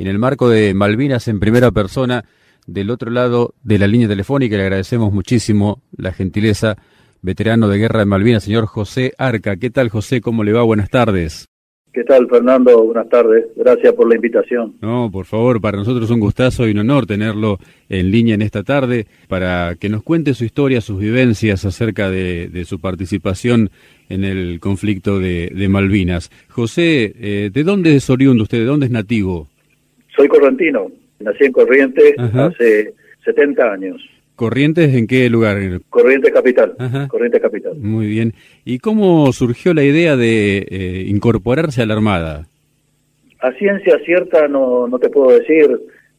en el marco de Malvinas en primera persona, del otro lado de la línea telefónica. Le agradecemos muchísimo la gentileza, veterano de guerra de Malvinas, señor José Arca. ¿Qué tal, José? ¿Cómo le va? Buenas tardes. ¿Qué tal, Fernando? Buenas tardes. Gracias por la invitación. No, por favor, para nosotros es un gustazo y un honor tenerlo en línea en esta tarde para que nos cuente su historia, sus vivencias acerca de, su participación en el conflicto de, Malvinas. José, eh, ¿de dónde es oriundo usted? ¿De dónde es nativo? Soy correntino. Nací en Corrientes hace 70 años. ¿Corrientes en qué lugar? Corrientes Capital. Corrientes Capital. Muy bien. ¿Y cómo surgió la idea de eh, incorporarse a la Armada? A ciencia cierta no, no te puedo decir.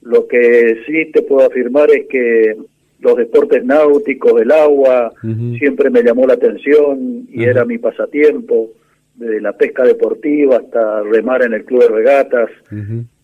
Lo que sí te puedo afirmar es que los deportes náuticos, el agua, siempre me llamó la atención y era mi pasatiempo, de la pesca deportiva hasta remar en el club de regatas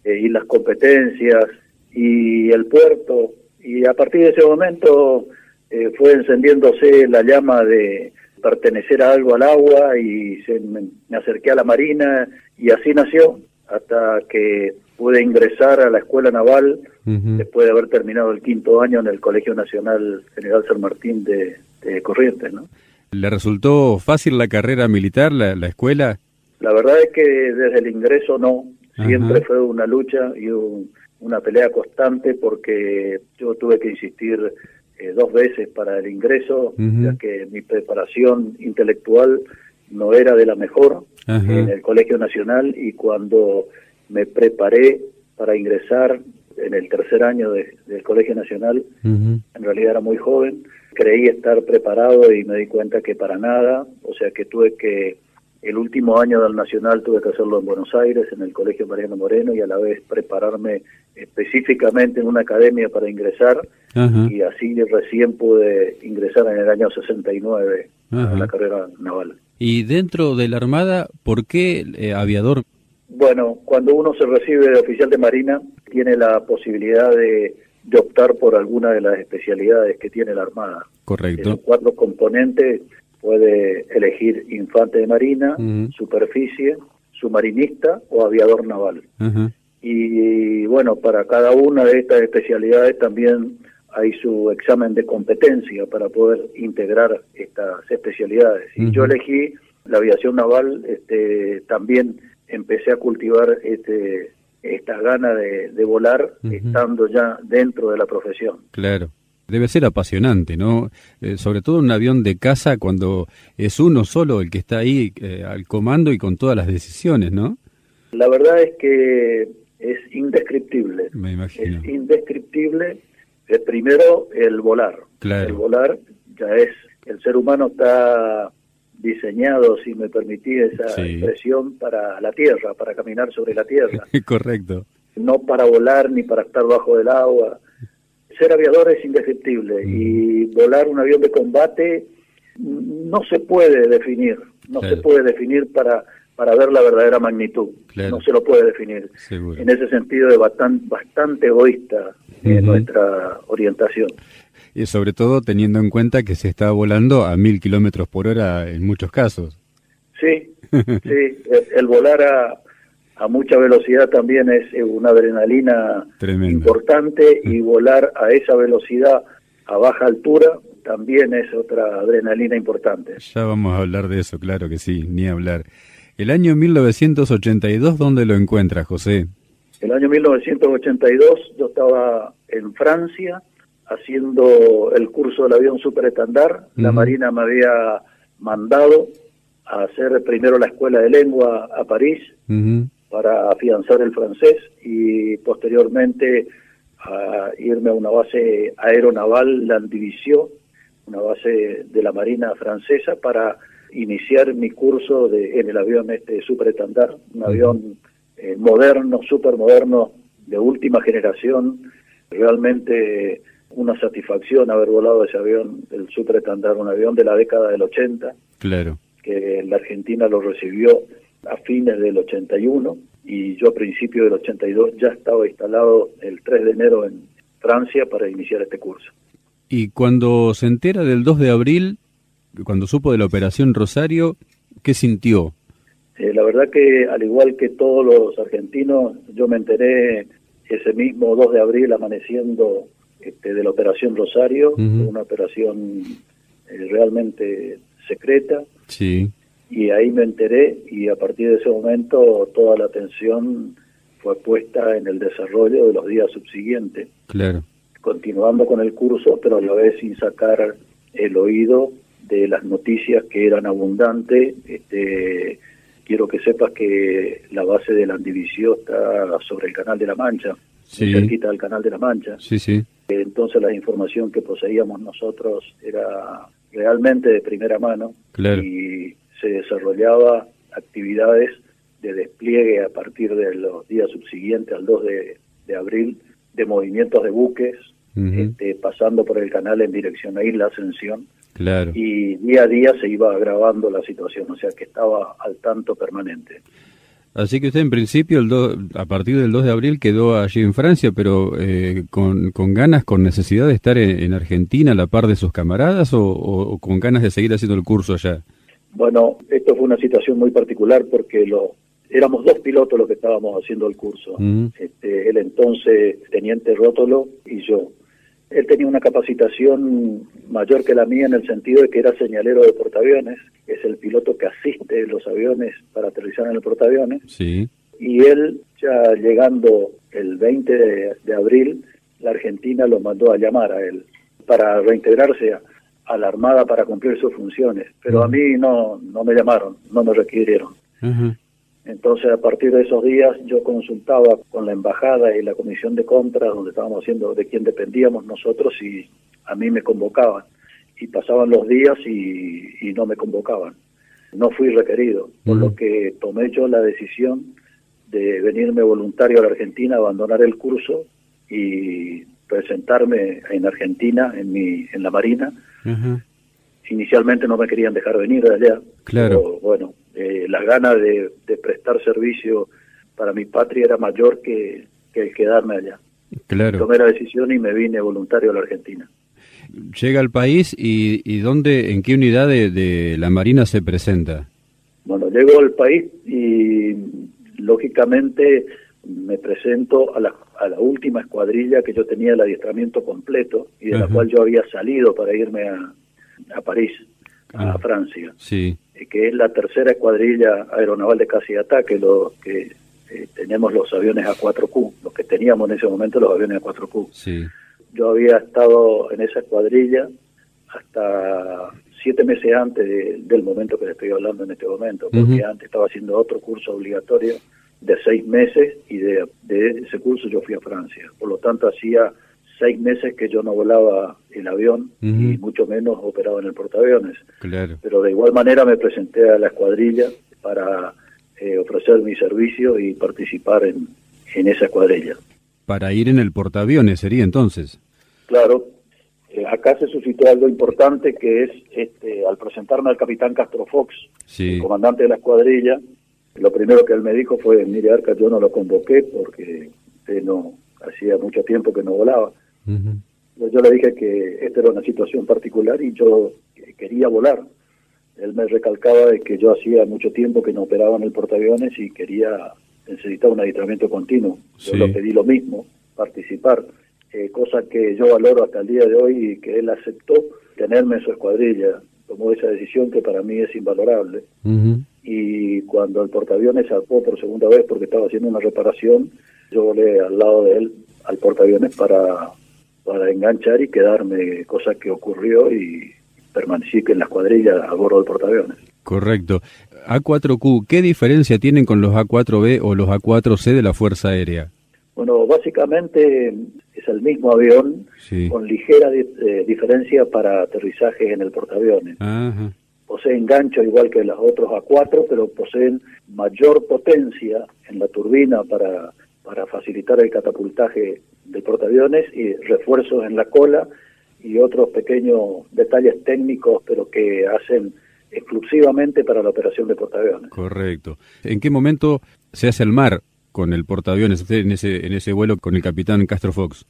eh, y las competencias y el puerto y a partir de ese momento eh, fue encendiéndose la llama de pertenecer a algo al agua y se, me, acerqué a la marina y así nació hasta que pude ingresar a la escuela naval después de haber terminado el quinto año en el Colegio Nacional General San Martín de, Corrientes. ¿no? ¿Le resultó fácil la carrera militar, la, escuela? La verdad es que desde el ingreso no, siempre fue una lucha y un, una pelea constante porque yo tuve que insistir eh, dos veces para el ingreso, ya que mi preparación intelectual no era de la mejor en el Colegio Nacional y cuando me preparé para ingresar en el tercer año del Colegio Nacional, en realidad era muy joven, creí estar preparado y me di cuenta que para nada, o sea que tuve que el último año del Nacional tuve que hacerlo en Buenos Aires, en el Colegio Mariano Moreno, y a la vez prepararme específicamente en una academia para ingresar, y así recién pude ingresar en el año 69 a la carrera naval. ¿Y dentro de la Armada, por qué eh, aviador? Bueno, cuando uno se recibe de oficial de Marina, tiene la posibilidad de, optar por alguna de las especialidades que tiene la Armada. Correcto. Los cuatro componentes puede elegir infante de marina, superficie, submarinista o aviador naval. Y bueno, para cada una de estas especialidades también hay su examen de competencia para poder integrar estas especialidades. Y yo elegí la aviación naval, este, también empecé a cultivar este, esta gana de, volar estando ya dentro de la profesión. Claro. Debe ser apasionante, ¿no? Eh, sobre todo un avión de caza cuando es uno solo el que está ahí eh, al comando y con todas las decisiones, ¿no? La verdad es que es indescriptible. Me imagino. Es indescriptible, eh, primero, el volar. Claro. El volar ya es, el ser humano está diseñado, si me permitís esa expresión, para la tierra, para caminar sobre la tierra. Correcto. No para volar ni para estar bajo del agua ser aviador es indescriptible y volar un avión de combate no se puede definir, no se puede definir para para ver la verdadera magnitud, no se lo puede definir. En ese sentido es bastante, bastante egoísta en nuestra orientación. Y sobre todo teniendo en cuenta que se está volando a mil kilómetros por hora en muchos casos. Sí, sí, el volar a, a mucha velocidad también es una adrenalina importante y volar a esa velocidad a baja altura también es otra adrenalina importante. Ya vamos a hablar de eso, claro que sí, ni hablar. El año 1982, ¿dónde lo encuentra, José? El año 1982 yo estaba en Francia haciendo el curso del avión superestandar. La Marina me había mandado a hacer primero la escuela de lengua a París para afianzar el francés y posteriormente a irme a una base aeronaval, la Division, una base de la Marina francesa, para iniciar mi curso de, en el avión este Superestandar, un avión eh, moderno, súper moderno, de última generación, realmente una satisfacción haber volado ese avión, el Superestandar, un avión de la década del 80, claro. que la Argentina lo recibió a fines del 81 y yo a principios del 82 ya estaba instalado el 3 de enero en Francia para iniciar este curso. Y cuando se entera del 2 de abril, cuando supo de la operación Rosario, ¿qué sintió? Eh, la verdad que al igual que todos los argentinos, yo me enteré ese mismo 2 de abril amaneciendo este, de la Operación Rosario, una operación eh, realmente secreta. Sí. Y ahí me enteré y a partir de ese momento toda la atención fue puesta en el desarrollo de los días subsiguientes. Claro. Continuando con el curso, pero a la vez sin sacar el oído de las noticias que eran abundantes. Este, quiero que sepas que la base de la Andivisió está sobre el Canal de la Mancha, sí. cerquita del Canal de la Mancha. Sí, sí. Entonces la información que poseíamos nosotros era realmente de primera mano claro. y se desarrollaba actividades de despliegue a partir de los días subsiguientes al 2 de, abril de movimientos de buques, este, pasando por el canal en dirección a Isla Ascensión. Claro. Y día a día se iba agravando la situación, o sea que estaba al tanto permanente. Así que usted en principio el a partir del 2 de abril quedó allí en Francia, pero eh, con, con, ganas, con necesidad de estar en, Argentina a la par de sus camaradas o, con ganas de seguir haciendo el curso allá. Bueno, esto fue una situación muy particular porque lo, éramos dos pilotos los que estábamos haciendo el curso. este, el entonces teniente Rótolo y yo. Él tenía una capacitación mayor que la mía en el sentido de que era señalero de portaaviones, es el piloto que asiste los aviones para aterrizar en el portaaviones. Sí. Y él, ya llegando el 20 de, abril, la Argentina lo mandó a llamar a él para reintegrarse a, la Armada para cumplir sus funciones. Pero a mí no, no me llamaron, no me requirieron. Entonces, a partir de esos días, yo consultaba con la embajada y la comisión de compras, donde estábamos haciendo, de quién dependíamos nosotros, y a mí me convocaban. Y pasaban los días y, no me convocaban. No fui requerido, por lo que tomé yo la decisión de venirme voluntario a la Argentina, abandonar el curso y presentarme en Argentina, en, mi, en la Marina. Inicialmente no me querían dejar venir de allá. Claro. bueno, eh, la gana de, prestar servicio para mi patria era mayor que, el quedarme allá. Claro. Tomé la decisión y me vine voluntario a la Argentina. Llega al país y, y dónde, en qué unidad de, la Marina se presenta. Bueno, llego al país y lógicamente me presento a la, a la última escuadrilla que yo tenía el adiestramiento completo y de la cual yo había salido para irme a, a París, a. Francia. Sí. Eh, que es la tercera escuadrilla aeronaval de casi ataque, lo que eh, tenemos los aviones A4Q, los que teníamos en ese momento los aviones A4Q. Sí. Yo había estado en esa escuadrilla hasta siete meses antes del momento que le estoy hablando en este momento, porque antes estaba haciendo otro curso obligatorio de seis meses y de, de ese curso yo fui a Francia. Por lo tanto, hacía seis meses que yo no volaba el avión y mucho menos operaba en el portaaviones. Claro. Pero de igual manera me presenté a la escuadrilla para eh, ofrecer mi servicio y participar en, en esa escuadrilla. Para ir en el portaaviones sería entonces. Claro. Eh, acá se suscitó algo importante que es, este, al presentarme al capitán Castro Fox, el comandante de la escuadrilla, lo primero que él me dijo fue, mire Arca, yo no lo convoqué porque usted no hacía mucho tiempo que no volaba. Yo le dije que esta era una situación particular y yo quería volar. Él me recalcaba de que yo hacía mucho tiempo que no operaba en el portaaviones y quería necesitar un adiestramiento continuo. Yo le pedí lo mismo, participar, eh, cosa que yo valoro hasta el día de hoy y que él aceptó tenerme en su escuadrilla. Tomó esa decisión que para mí es invalorable. Y cuando el portaaviones salpó por segunda vez porque estaba haciendo una reparación, yo volé al lado de él al portaaviones para para enganchar y quedarme, cosa que ocurrió y permanecí en la cuadrilla a bordo del portaaviones. Correcto. A4Q, ¿qué diferencia tienen con los A4B o los A4C de la Fuerza Aérea? Bueno, básicamente es el mismo avión con ligera eh, diferencia para aterrizaje en el portaaviones. Poseen gancho igual que los otros A4, pero poseen mayor potencia en la turbina para, para facilitar el catapultaje de portaaviones y refuerzos en la cola y otros pequeños detalles técnicos, pero que hacen exclusivamente para la operación de portaaviones. Correcto. ¿En qué momento se hace el mar con el portaaviones, en ese, en ese vuelo con el capitán Castro Fox?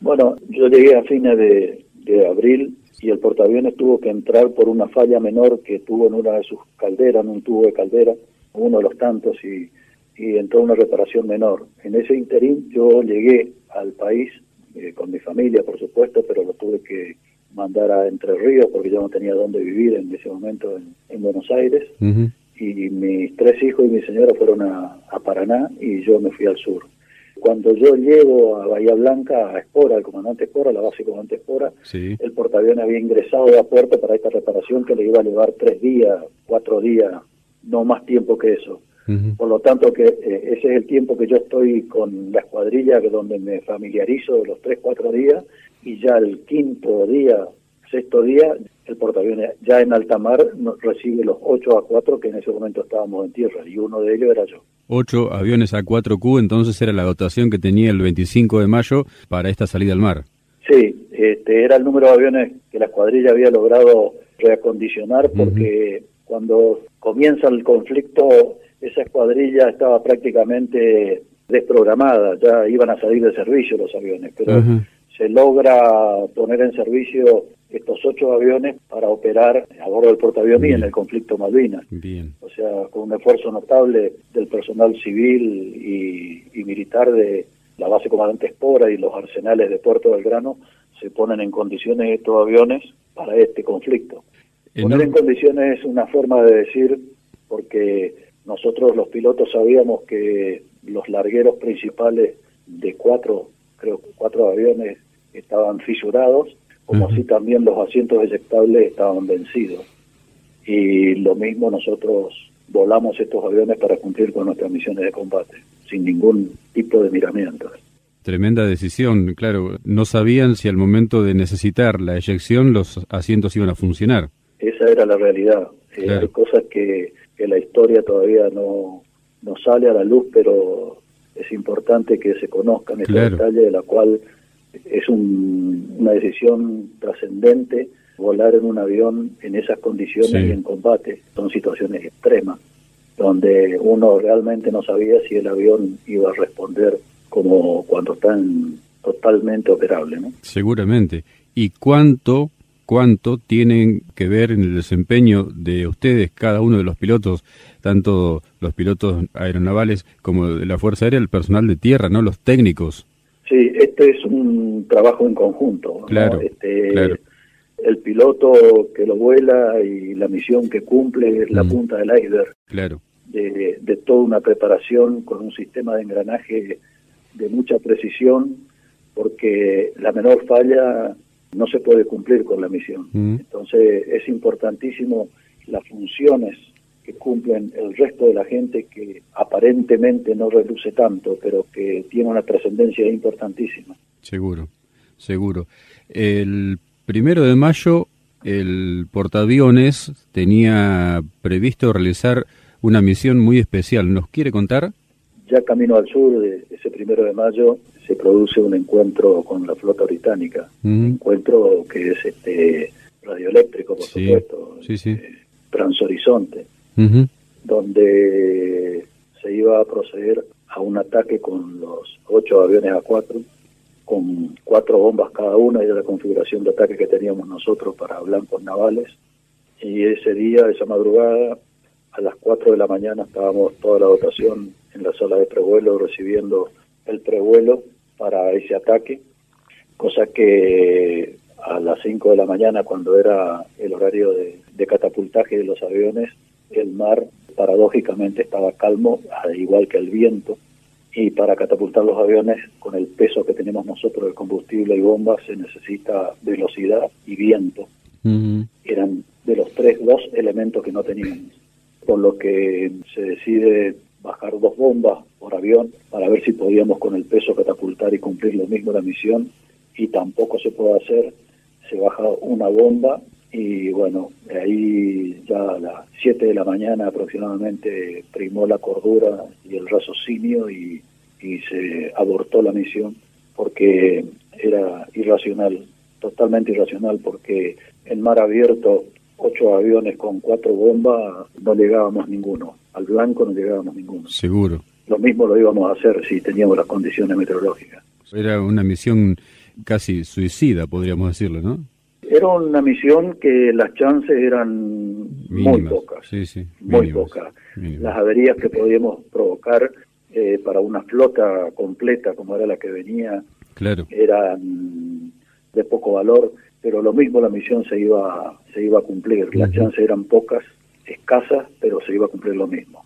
Bueno, yo llegué a fines de, de abril y el portaaviones tuvo que entrar por una falla menor que tuvo en una de sus calderas, en un tubo de caldera, uno de los tantos, y y entró una reparación menor. En ese interín yo llegué al país eh, con mi familia, por supuesto, pero lo tuve que mandar a Entre Ríos porque yo no tenía dónde vivir en ese momento en, Buenos Aires. Y mis tres hijos y mi señora fueron a, Paraná y yo me fui al sur. Cuando yo llego a Bahía Blanca, a Espora, al comandante Espora, la base comandante Espora, el portaaviones había ingresado de a puerto para esta reparación que le iba a llevar tres días, cuatro días, no más tiempo que eso. Por lo tanto, que eh, ese es el tiempo que yo estoy con la escuadrilla, donde me familiarizo de los tres, cuatro días, y ya el quinto día, sexto día, el portaaviones ya en alta mar recibe los ocho a 4 que en ese momento estábamos en tierra, y uno de ellos era yo. Ocho aviones A4Q, entonces era la dotación que tenía el 25 de mayo para esta salida al mar. Sí, este, era el número de aviones que la escuadrilla había logrado reacondicionar porque cuando comienza el conflicto esa escuadrilla estaba prácticamente desprogramada, ya iban a salir de servicio los aviones, pero se logra poner en servicio estos ocho aviones para operar a bordo del portaaviones en el conflicto Malvinas. Bien. O sea, con un esfuerzo notable del personal civil y, militar de la base comandante Espora y los arsenales de Puerto del Grano se ponen en condiciones estos aviones para este conflicto. Poner en condiciones es una forma de decir, porque nosotros los pilotos sabíamos que los largueros principales de cuatro, creo cuatro aviones estaban fisurados, como así también los asientos eyectables estaban vencidos. Y lo mismo nosotros volamos estos aviones para cumplir con nuestras misiones de combate, sin ningún tipo de miramientos. Tremenda decisión, claro. No sabían si al momento de necesitar la eyección los asientos iban a funcionar. Esa era la realidad. Eh, hay cosas que que la historia todavía no, no sale a la luz, pero es importante que se conozcan este detalle de la cual es una decisión trascendente volar en un avión en esas condiciones y en combate. Son situaciones extremas, donde uno realmente no sabía si el avión iba a responder como cuando está totalmente operable. ¿no? Seguramente. ¿Y cuánto cuánto tienen que ver en el desempeño de ustedes, cada uno de los pilotos, tanto los pilotos aeronavales como de la Fuerza Aérea, el personal de tierra, ¿no? Los técnicos. Sí, este es un trabajo en conjunto. Claro, este, El piloto que lo vuela y la misión que cumple es la mm. punta del iceberg. Claro. De, de toda una preparación con un sistema de engranaje de mucha precisión, porque la menor falla no se puede cumplir con la misión. Mm. Entonces es importantísimo las funciones que cumplen el resto de la gente que aparentemente no reduce tanto, pero que tiene una trascendencia importantísima. Seguro, seguro. El primero de mayo el portaaviones tenía previsto realizar una misión muy especial. ¿Nos quiere contar? Ya camino al sur, de ese primero de mayo, se produce un encuentro con la flota británica, un encuentro que es este radioeléctrico, por supuesto, eh, donde se iba a proceder a un ataque con los ocho aviones A4, con cuatro bombas cada una, y de la configuración de ataque que teníamos nosotros para blancos navales. Y ese día, esa madrugada, a las cuatro de la mañana estábamos toda la dotación en la sala de prevuelo recibiendo el prevuelo para ese ataque, cosa que a las 5 de la mañana, cuando era el horario de, catapultaje de los aviones, el mar paradójicamente estaba calmo, al igual que el viento, y para catapultar los aviones, con el peso que tenemos nosotros de combustible y bombas, se necesita velocidad y viento. Eran de los tres dos elementos que no teníamos. Por lo que se decide bajar dos bombas por avión para ver si podíamos con el peso catapultar y cumplir lo mismo la misión y tampoco se puede hacer, se baja una bomba y bueno, ahí ya a las 7 de la mañana aproximadamente primó la cordura y el raciocinio y, y se abortó la misión porque era irracional, totalmente irracional porque en mar abierto ocho aviones con cuatro bombas no llegábamos ninguno al blanco no llegábamos ninguno. Seguro. Lo mismo lo íbamos a hacer si teníamos las condiciones meteorológicas. Era una misión casi suicida, podríamos decirlo, ¿no? Era una misión que las chances eran muy pocas. Sí, sí. Muy pocas. Las averías que podíamos provocar eh, para una flota completa como era la que venía, claro. eran de poco valor, pero lo mismo la misión se iba, se iba a cumplir. Las chances eran pocas, escasas, pero se iba a cumplir lo mismo.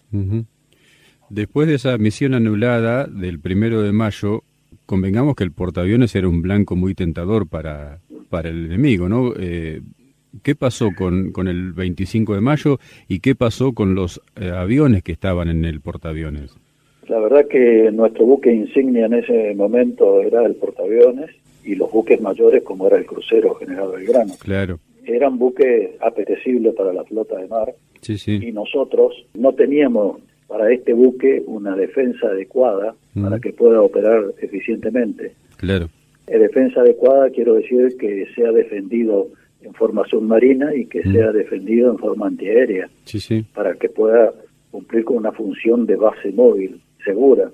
Después de esa misión anulada del primero de mayo, convengamos que el portaaviones era un blanco muy tentador para, para el enemigo, ¿no? Eh, ¿Qué pasó con, con el 25 de mayo y qué pasó con los eh, aviones que estaban en el portaaviones? La verdad que nuestro buque insignia en ese momento era el portaaviones y los buques mayores como era el crucero General Belgrano. Claro. Eran buques apetecibles para la flota de mar sí, sí. y nosotros no teníamos para este buque una defensa adecuada para que pueda operar eficientemente. Claro. En defensa adecuada quiero decir que sea defendido en forma submarina y que sea defendido en forma antiaérea sí, sí. para que pueda cumplir con una función de base móvil segura.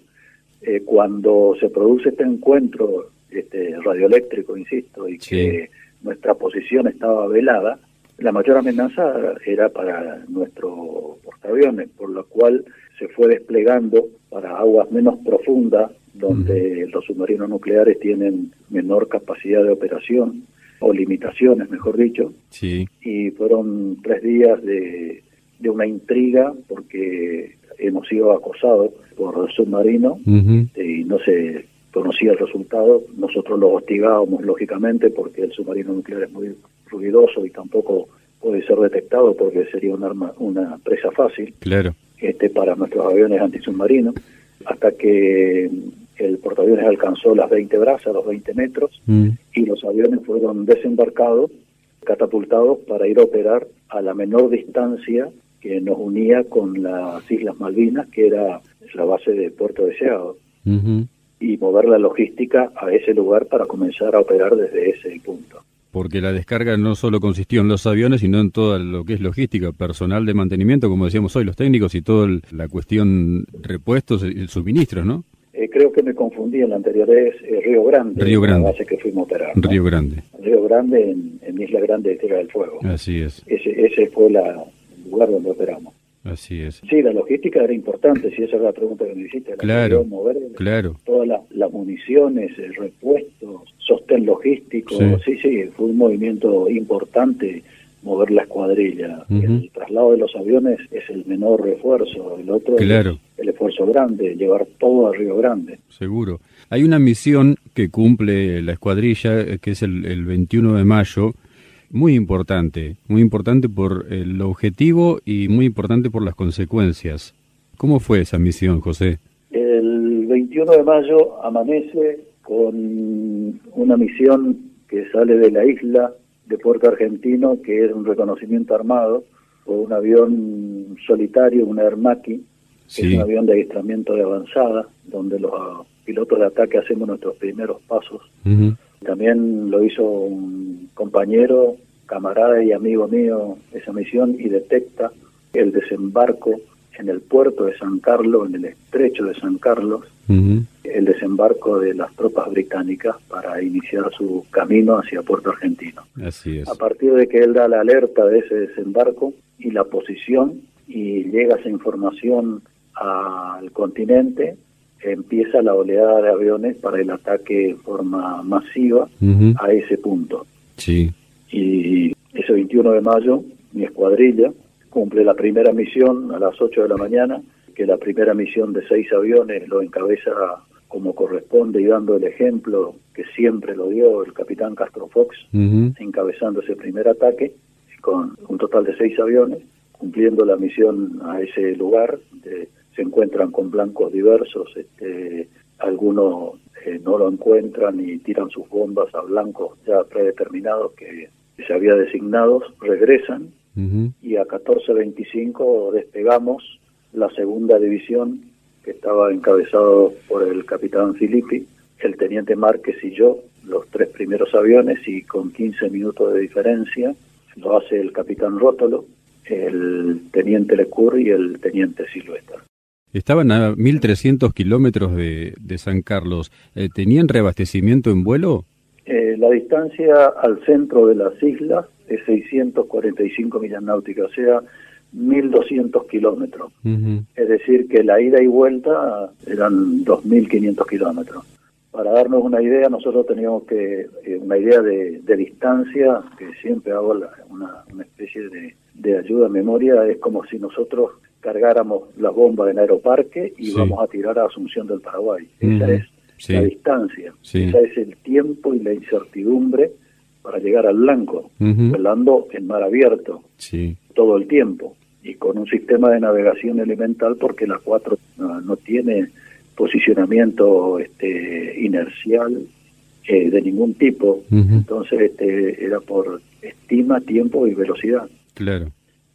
Eh, cuando se produce este encuentro este, radioeléctrico, insisto, y que nuestra posición estaba velada, la mayor amenaza era para nuestro portaaviones, por lo cual se fue desplegando para aguas menos profundas, donde los submarinos nucleares tienen menor capacidad de operación, o limitaciones, mejor dicho. Sí. Y fueron tres días de, de una intriga, porque hemos sido acosados por el submarino y no se conocía el resultado. Nosotros lo hostigábamos, lógicamente, porque el submarino nuclear es muy ruidoso y tampoco puede ser detectado porque sería un arma, una presa fácil claro. este, para nuestros aviones antisubmarinos, hasta que el portaaviones alcanzó las 20 brazas, los 20 metros, y los aviones fueron desembarcados, catapultados para ir a operar a la menor distancia que nos unía con las Islas Malvinas, que era la base de Puerto Deseado, y mover la logística a ese lugar para comenzar a operar desde ese punto. Porque la descarga no solo consistió en los aviones, sino en todo lo que es logística, personal de mantenimiento, como decíamos hoy, los técnicos y toda la cuestión repuestos y suministros, ¿no? Eh, creo que me confundí en la anterior, es eh, Río Grande, Río Grande. la base que fuimos a operar. ¿no? Río Grande. Río Grande en, Isla Grande de Tierra del Fuego. Así es. Ese, ese fue la, el lugar donde operamos. Así es. Sí, la logística era importante, si esa es la pregunta que me hiciste. La claro, mover claro. Todas las la municiones, el repuesto, sostén logístico, sí. sí, sí, fue un movimiento importante mover la escuadrilla. El traslado de los aviones es el menor refuerzo, el otro claro. es el esfuerzo grande, llevar todo a Río Grande. Seguro. Hay una misión que cumple la escuadrilla, que es el, el 21 de mayo, muy importante, muy importante por el objetivo y muy importante por las consecuencias. ¿Cómo fue esa misión, José? El 21 de mayo amanece con una misión que sale de la isla de Puerto Argentino, que es un reconocimiento armado por un avión solitario, un Aermaki, sí. que es un avión de adiestramiento de avanzada, donde los pilotos de ataque hacemos nuestros primeros pasos. Uh -huh. También lo hizo un compañero, camarada y amigo mío esa misión y detecta el desembarco en el puerto de San Carlos, en el estrecho de San Carlos, uh -huh. el desembarco de las tropas británicas para iniciar su camino hacia Puerto Argentino. Así es. A partir de que él da la alerta de ese desembarco y la posición y llega esa información al continente, empieza la oleada de aviones para el ataque en forma masiva uh -huh. a ese punto. Sí. Y ese 21 de mayo, mi escuadrilla cumple la primera misión a las 8 de la mañana, que la primera misión de seis aviones lo encabeza como corresponde y dando el ejemplo que siempre lo dio el capitán Castro Fox, uh -huh. encabezando ese primer ataque con un total de seis aviones, cumpliendo la misión a ese lugar. De, se encuentran con blancos diversos, este, algunos eh, no lo encuentran y tiran sus bombas a blancos ya predeterminados que, que se había designados, regresan uh -huh. y a 14.25 despegamos la segunda división que estaba encabezado por el capitán Filippi, el teniente Márquez y yo, los tres primeros aviones y con 15 minutos de diferencia lo hace el capitán Rótolo, el teniente Lecur y el teniente Silueta. Estaban a 1.300 kilómetros de, de, San Carlos. Eh, ¿Tenían reabastecimiento en vuelo? Eh, la distancia al centro de las islas es 645 millas náuticas, o sea, 1.200 kilómetros. Es decir, que la ida y vuelta eran 2.500 kilómetros. Para darnos una idea, nosotros teníamos que, eh, una idea de, distancia, que siempre hago una, especie de, de, ayuda a memoria, es como si nosotros cargáramos las bombas en Aeroparque y vamos a tirar a Asunción del Paraguay. Esa es la distancia, esa es el tiempo y la incertidumbre para llegar al blanco, volando en mar abierto todo el tiempo y con un sistema de navegación elemental porque la 4 no, tiene posicionamiento este, inercial eh, de ningún tipo, entonces este, era por estima, tiempo y velocidad. Claro.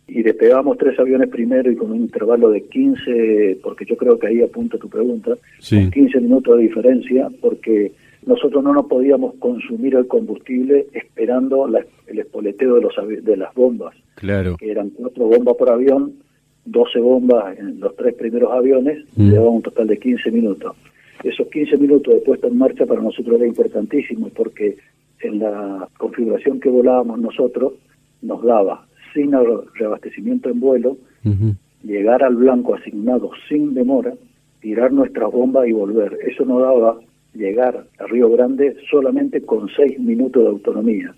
Y despegamos tres aviones primero y con un intervalo de 15, porque yo creo que ahí apunta tu pregunta, 15 minutos de diferencia, porque nosotros no nos podíamos consumir el combustible esperando el espoleteo de, los, de las bombas, claro. que eran cuatro bombas por avión, 12 bombas en los tres primeros aviones, mm. llevaban un total de 15 minutos. Esos 15 minutos de puesta en marcha para nosotros era importantísimo porque en la configuración que volábamos nosotros nos daba, sin reabastecimiento en vuelo, llegar al blanco asignado sin demora, tirar nuestras bombas y volver. Eso nos daba llegar a Río Grande solamente con seis minutos de autonomía.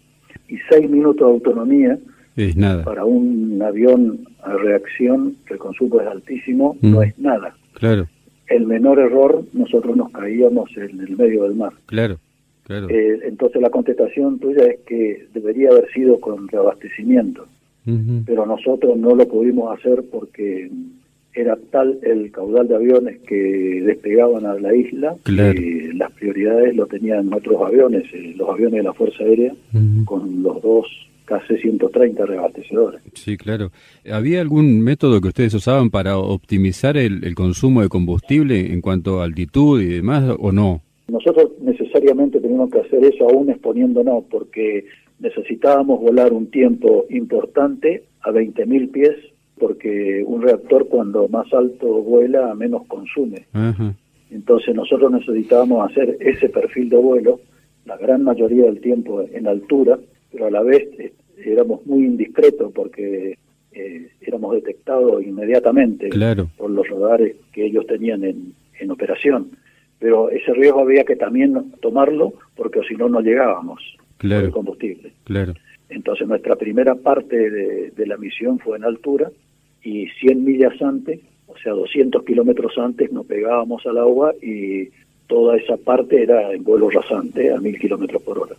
Y seis minutos de autonomía es nada. para un avión a reacción que el consumo es altísimo, mm. no es nada. Claro. El menor error, nosotros nos caíamos en el medio del mar. Claro, claro. Eh, entonces la contestación tuya es que debería haber sido con reabastecimiento, pero nosotros no lo pudimos hacer porque era tal el caudal de aviones que despegaban a la isla que las prioridades lo tenían otros aviones, eh, los aviones de la Fuerza Aérea, con los dos casi 130 reabastecedores. Sí, claro. ¿Había algún método que ustedes usaban para optimizar el, consumo de combustible en cuanto a altitud y demás o no? Nosotros necesariamente teníamos que hacer eso aún exponiéndonos porque necesitábamos volar un tiempo importante a 20.000 pies porque un reactor cuando más alto vuela menos consume. Entonces nosotros necesitábamos hacer ese perfil de vuelo la gran mayoría del tiempo en altura, pero a la vez eh, éramos muy indiscretos porque eh, éramos detectados inmediatamente por los radares que ellos tenían en, en operación. Pero ese riesgo había que también tomarlo porque si no no llegábamos al combustible. Claro. Entonces nuestra primera parte de la misión fue en altura y 100 millas antes, o sea, 200 kilómetros antes, nos pegábamos al agua y toda esa parte era en vuelo rasante a 1000 kilómetros por hora.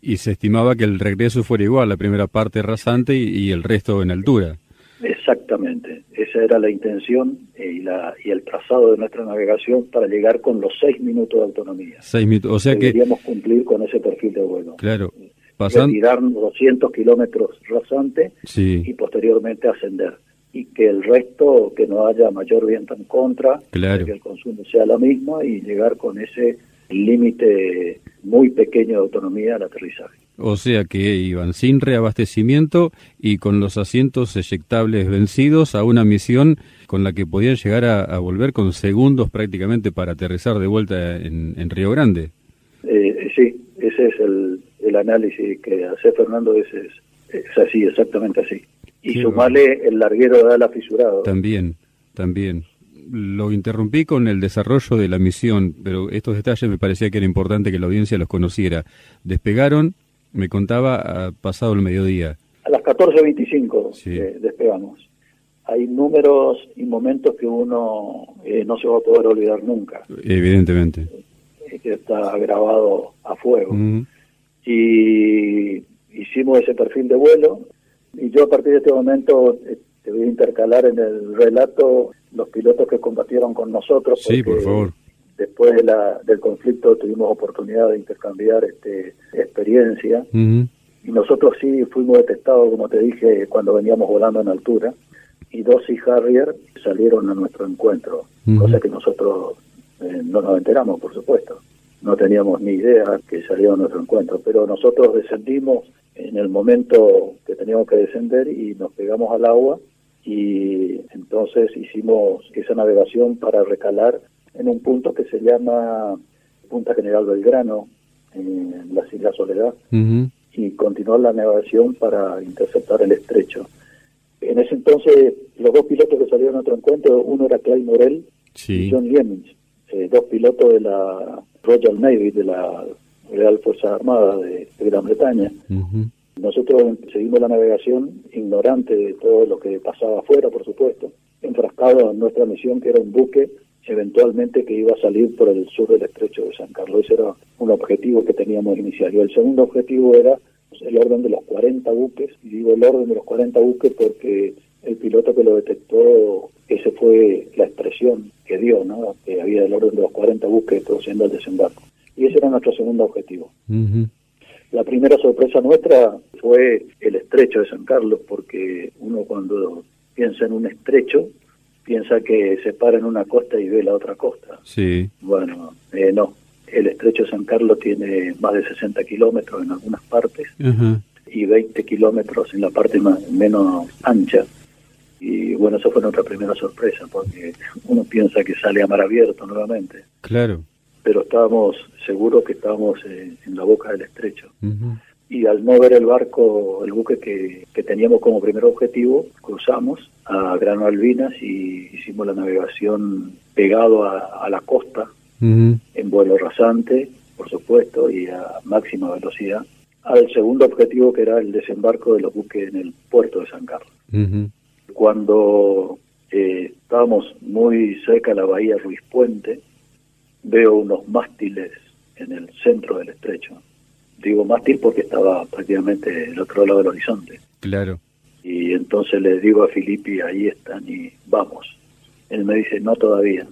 Y se estimaba que el regreso fuera igual, la primera parte rasante y, el resto en altura. Exactamente, esa era la intención y, la, y el trazado de nuestra navegación para llegar con los seis minutos de autonomía. Seis minutos, o sea Deberíamos cumplir con ese perfil de vuelo. Claro. Pasando... Retirarnos 200 kilómetros rasante y posteriormente ascender y que el resto, que no haya mayor viento en contra, que el consumo sea lo mismo y llegar con ese límite muy pequeño de autonomía al aterrizaje. O sea que iban sin reabastecimiento y con los asientos eyectables vencidos a una misión con la que podían llegar a, volver con segundos prácticamente para aterrizar de vuelta en, Río Grande. Eh, sí, ese es el, el análisis que hace Fernando, ese es, es así, exactamente así y sumarle el larguero de ala fisurado. También, también. Lo interrumpí con el desarrollo de la misión, pero estos detalles me parecía que era importante que la audiencia los conociera. Despegaron, me contaba, pasado el mediodía. A las 14.25 eh, despegamos. Hay números y momentos que uno eh, no se va a poder olvidar nunca. Evidentemente. Eh, que está grabado a fuego. Y hicimos ese perfil de vuelo, y yo a partir de este momento eh, te voy a intercalar en el relato los pilotos que combatieron con nosotros. Sí, por favor. Después de la, del conflicto tuvimos oportunidad de intercambiar este, experiencia. Y nosotros sí fuimos detectados, como te dije, cuando veníamos volando en altura. Y dos y Harrier salieron a nuestro encuentro, cosa que nosotros eh, no nos enteramos, por supuesto. No teníamos ni idea que salieron nuestro encuentro, pero nosotros descendimos en el momento que teníamos que descender y nos pegamos al agua y entonces hicimos esa navegación para recalar en un punto que se llama Punta General Belgrano, en la Islas Soledad, y continuar la navegación para interceptar el estrecho. En ese entonces, los dos pilotos que salieron a otro encuentro, uno era Clay Morel y John Yemens, eh, dos pilotos de la Royal Navy, de la Real Fuerzas Armadas de, Gran Bretaña. Nosotros seguimos la navegación ignorante de todo lo que pasaba afuera, por supuesto, enfrascado en nuestra misión, que era un buque eventualmente que iba a salir por el sur del estrecho de San Carlos. Ese era un objetivo que teníamos inicial. Y el segundo objetivo era el orden de los 40 buques, y digo el orden de los 40 buques porque el piloto que lo detectó, esa fue la expresión que dio, ¿no? que había el orden de los 40 buques produciendo el desembarco. Y ese era nuestro segundo objetivo. La primera sorpresa nuestra fue el estrecho de San Carlos, porque uno cuando piensa en un estrecho, piensa que se para en una costa y ve la otra costa. Sí. Bueno, eh, no. El estrecho de San Carlos tiene más de 60 kilómetros en algunas partes y 20 kilómetros en la parte más, menos ancha. Y bueno, eso fue nuestra primera sorpresa, porque uno piensa que sale a mar abierto nuevamente. Claro pero estábamos seguros que estábamos en, la boca del estrecho. Y al no ver el barco, el buque que, teníamos como primer objetivo, cruzamos a Grano Albinas y hicimos la navegación pegado a, la costa, en vuelo rasante, por supuesto, y a máxima velocidad, al segundo objetivo que era el desembarco de los buques en el puerto de San Carlos. Cuando eh, estábamos muy cerca de la bahía Ruiz Puente, veo unos mástiles en el centro del estrecho. Digo mástil porque estaba prácticamente el otro lado del horizonte. Claro. Y entonces le digo a Filippi, ahí están y vamos. Él me dice, no todavía.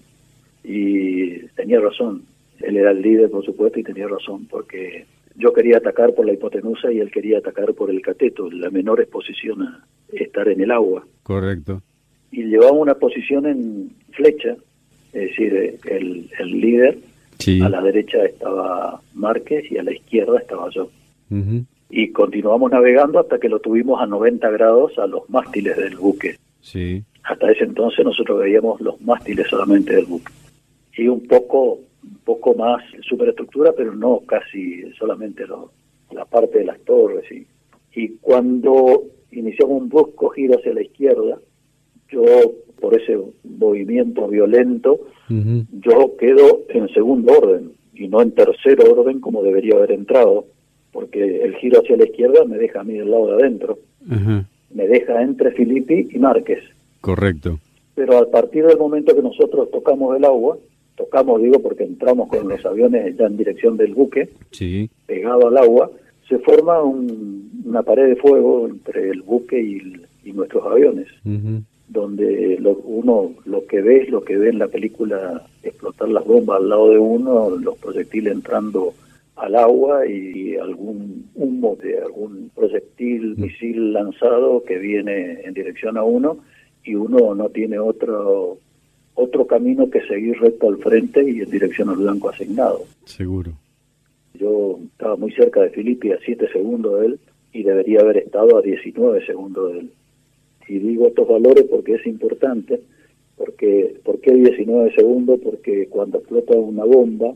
Y tenía razón. Él era el líder, por supuesto, y tenía razón, porque yo quería atacar por la hipotenusa y él quería atacar por el cateto, la menor exposición a estar en el agua. Correcto. Y llevaba una posición en flecha, es decir, el, el líder, a la derecha estaba Márquez y a la izquierda estaba yo. Y continuamos navegando hasta que lo tuvimos a 90 grados a los mástiles del buque. Sí. Hasta ese entonces nosotros veíamos los mástiles solamente del buque. Y un poco, un poco más superestructura, pero no casi solamente la parte de las torres. Y, y cuando iniciamos un brusco giro hacia la izquierda, yo por ese movimiento violento, yo quedo en segundo orden y no en tercer orden como debería haber entrado, porque el giro hacia la izquierda me deja a mí del lado de adentro, me deja entre Filippi y Márquez. Correcto. Pero a partir del momento que nosotros tocamos el agua, tocamos, digo, porque entramos con los aviones ya en dirección del buque, sí. pegado al agua, se forma una pared de fuego entre el buque y, nuestros aviones donde lo, uno lo que ve es lo que ve en la película explotar las bombas al lado de uno, los proyectiles entrando al agua y algún humo de algún proyectil, misil lanzado que viene en dirección a uno y uno no tiene otro otro camino que seguir recto al frente y en dirección al blanco asignado. Seguro. Yo estaba muy cerca de Filipe a 7 segundos de él y debería haber estado a 19 segundos de él y digo estos valores porque es importante, porque ¿por qué 19 segundos? Porque cuando explota una bomba,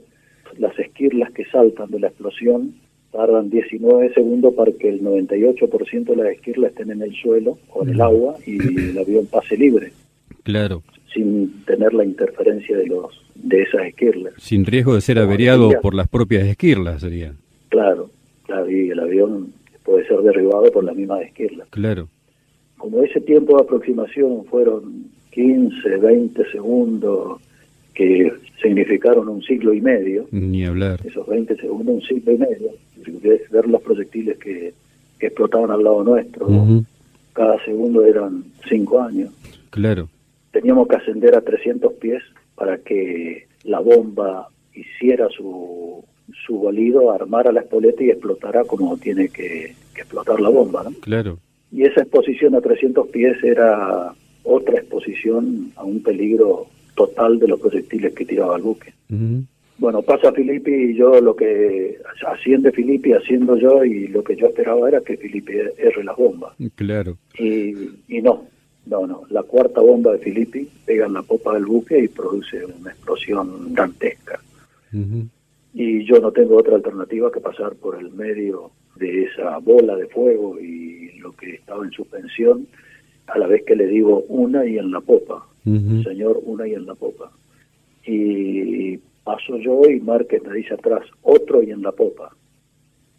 las esquirlas que saltan de la explosión tardan 19 segundos para que el 98% de las esquirlas estén en el suelo o en el agua y el avión pase libre. Claro. Sin tener la interferencia de los de esas esquirlas. Sin riesgo de ser averiado por las propias esquirlas, sería. Claro, claro, y el avión puede ser derribado por las mismas esquirlas. Claro como ese tiempo de aproximación fueron 15, 20 segundos que significaron un siglo y medio. Ni hablar. Esos 20 segundos, un siglo y medio. Ver los proyectiles que, explotaban al lado nuestro. Cada segundo eran 5 años. Claro. Teníamos que ascender a 300 pies para que la bomba hiciera su, su bolido, armara la espoleta y explotara como tiene que, que explotar la bomba. ¿no? Claro y esa exposición a 300 pies era otra exposición a un peligro total de los proyectiles que tiraba el buque. Bueno, pasa Filippi y yo lo que asciende Filippi, haciendo yo y lo que yo esperaba era que Filippi erre las bombas. Claro. Y, y no, no, no. La cuarta bomba de Filippi pega en la popa del buque y produce una explosión dantesca. Y yo no tengo otra alternativa que pasar por el medio de esa bola de fuego y lo que estaba en suspensión a la vez que le digo una y en la popa, señor, una y en la popa. Y paso yo y Márquez me dice atrás, otro y en la popa.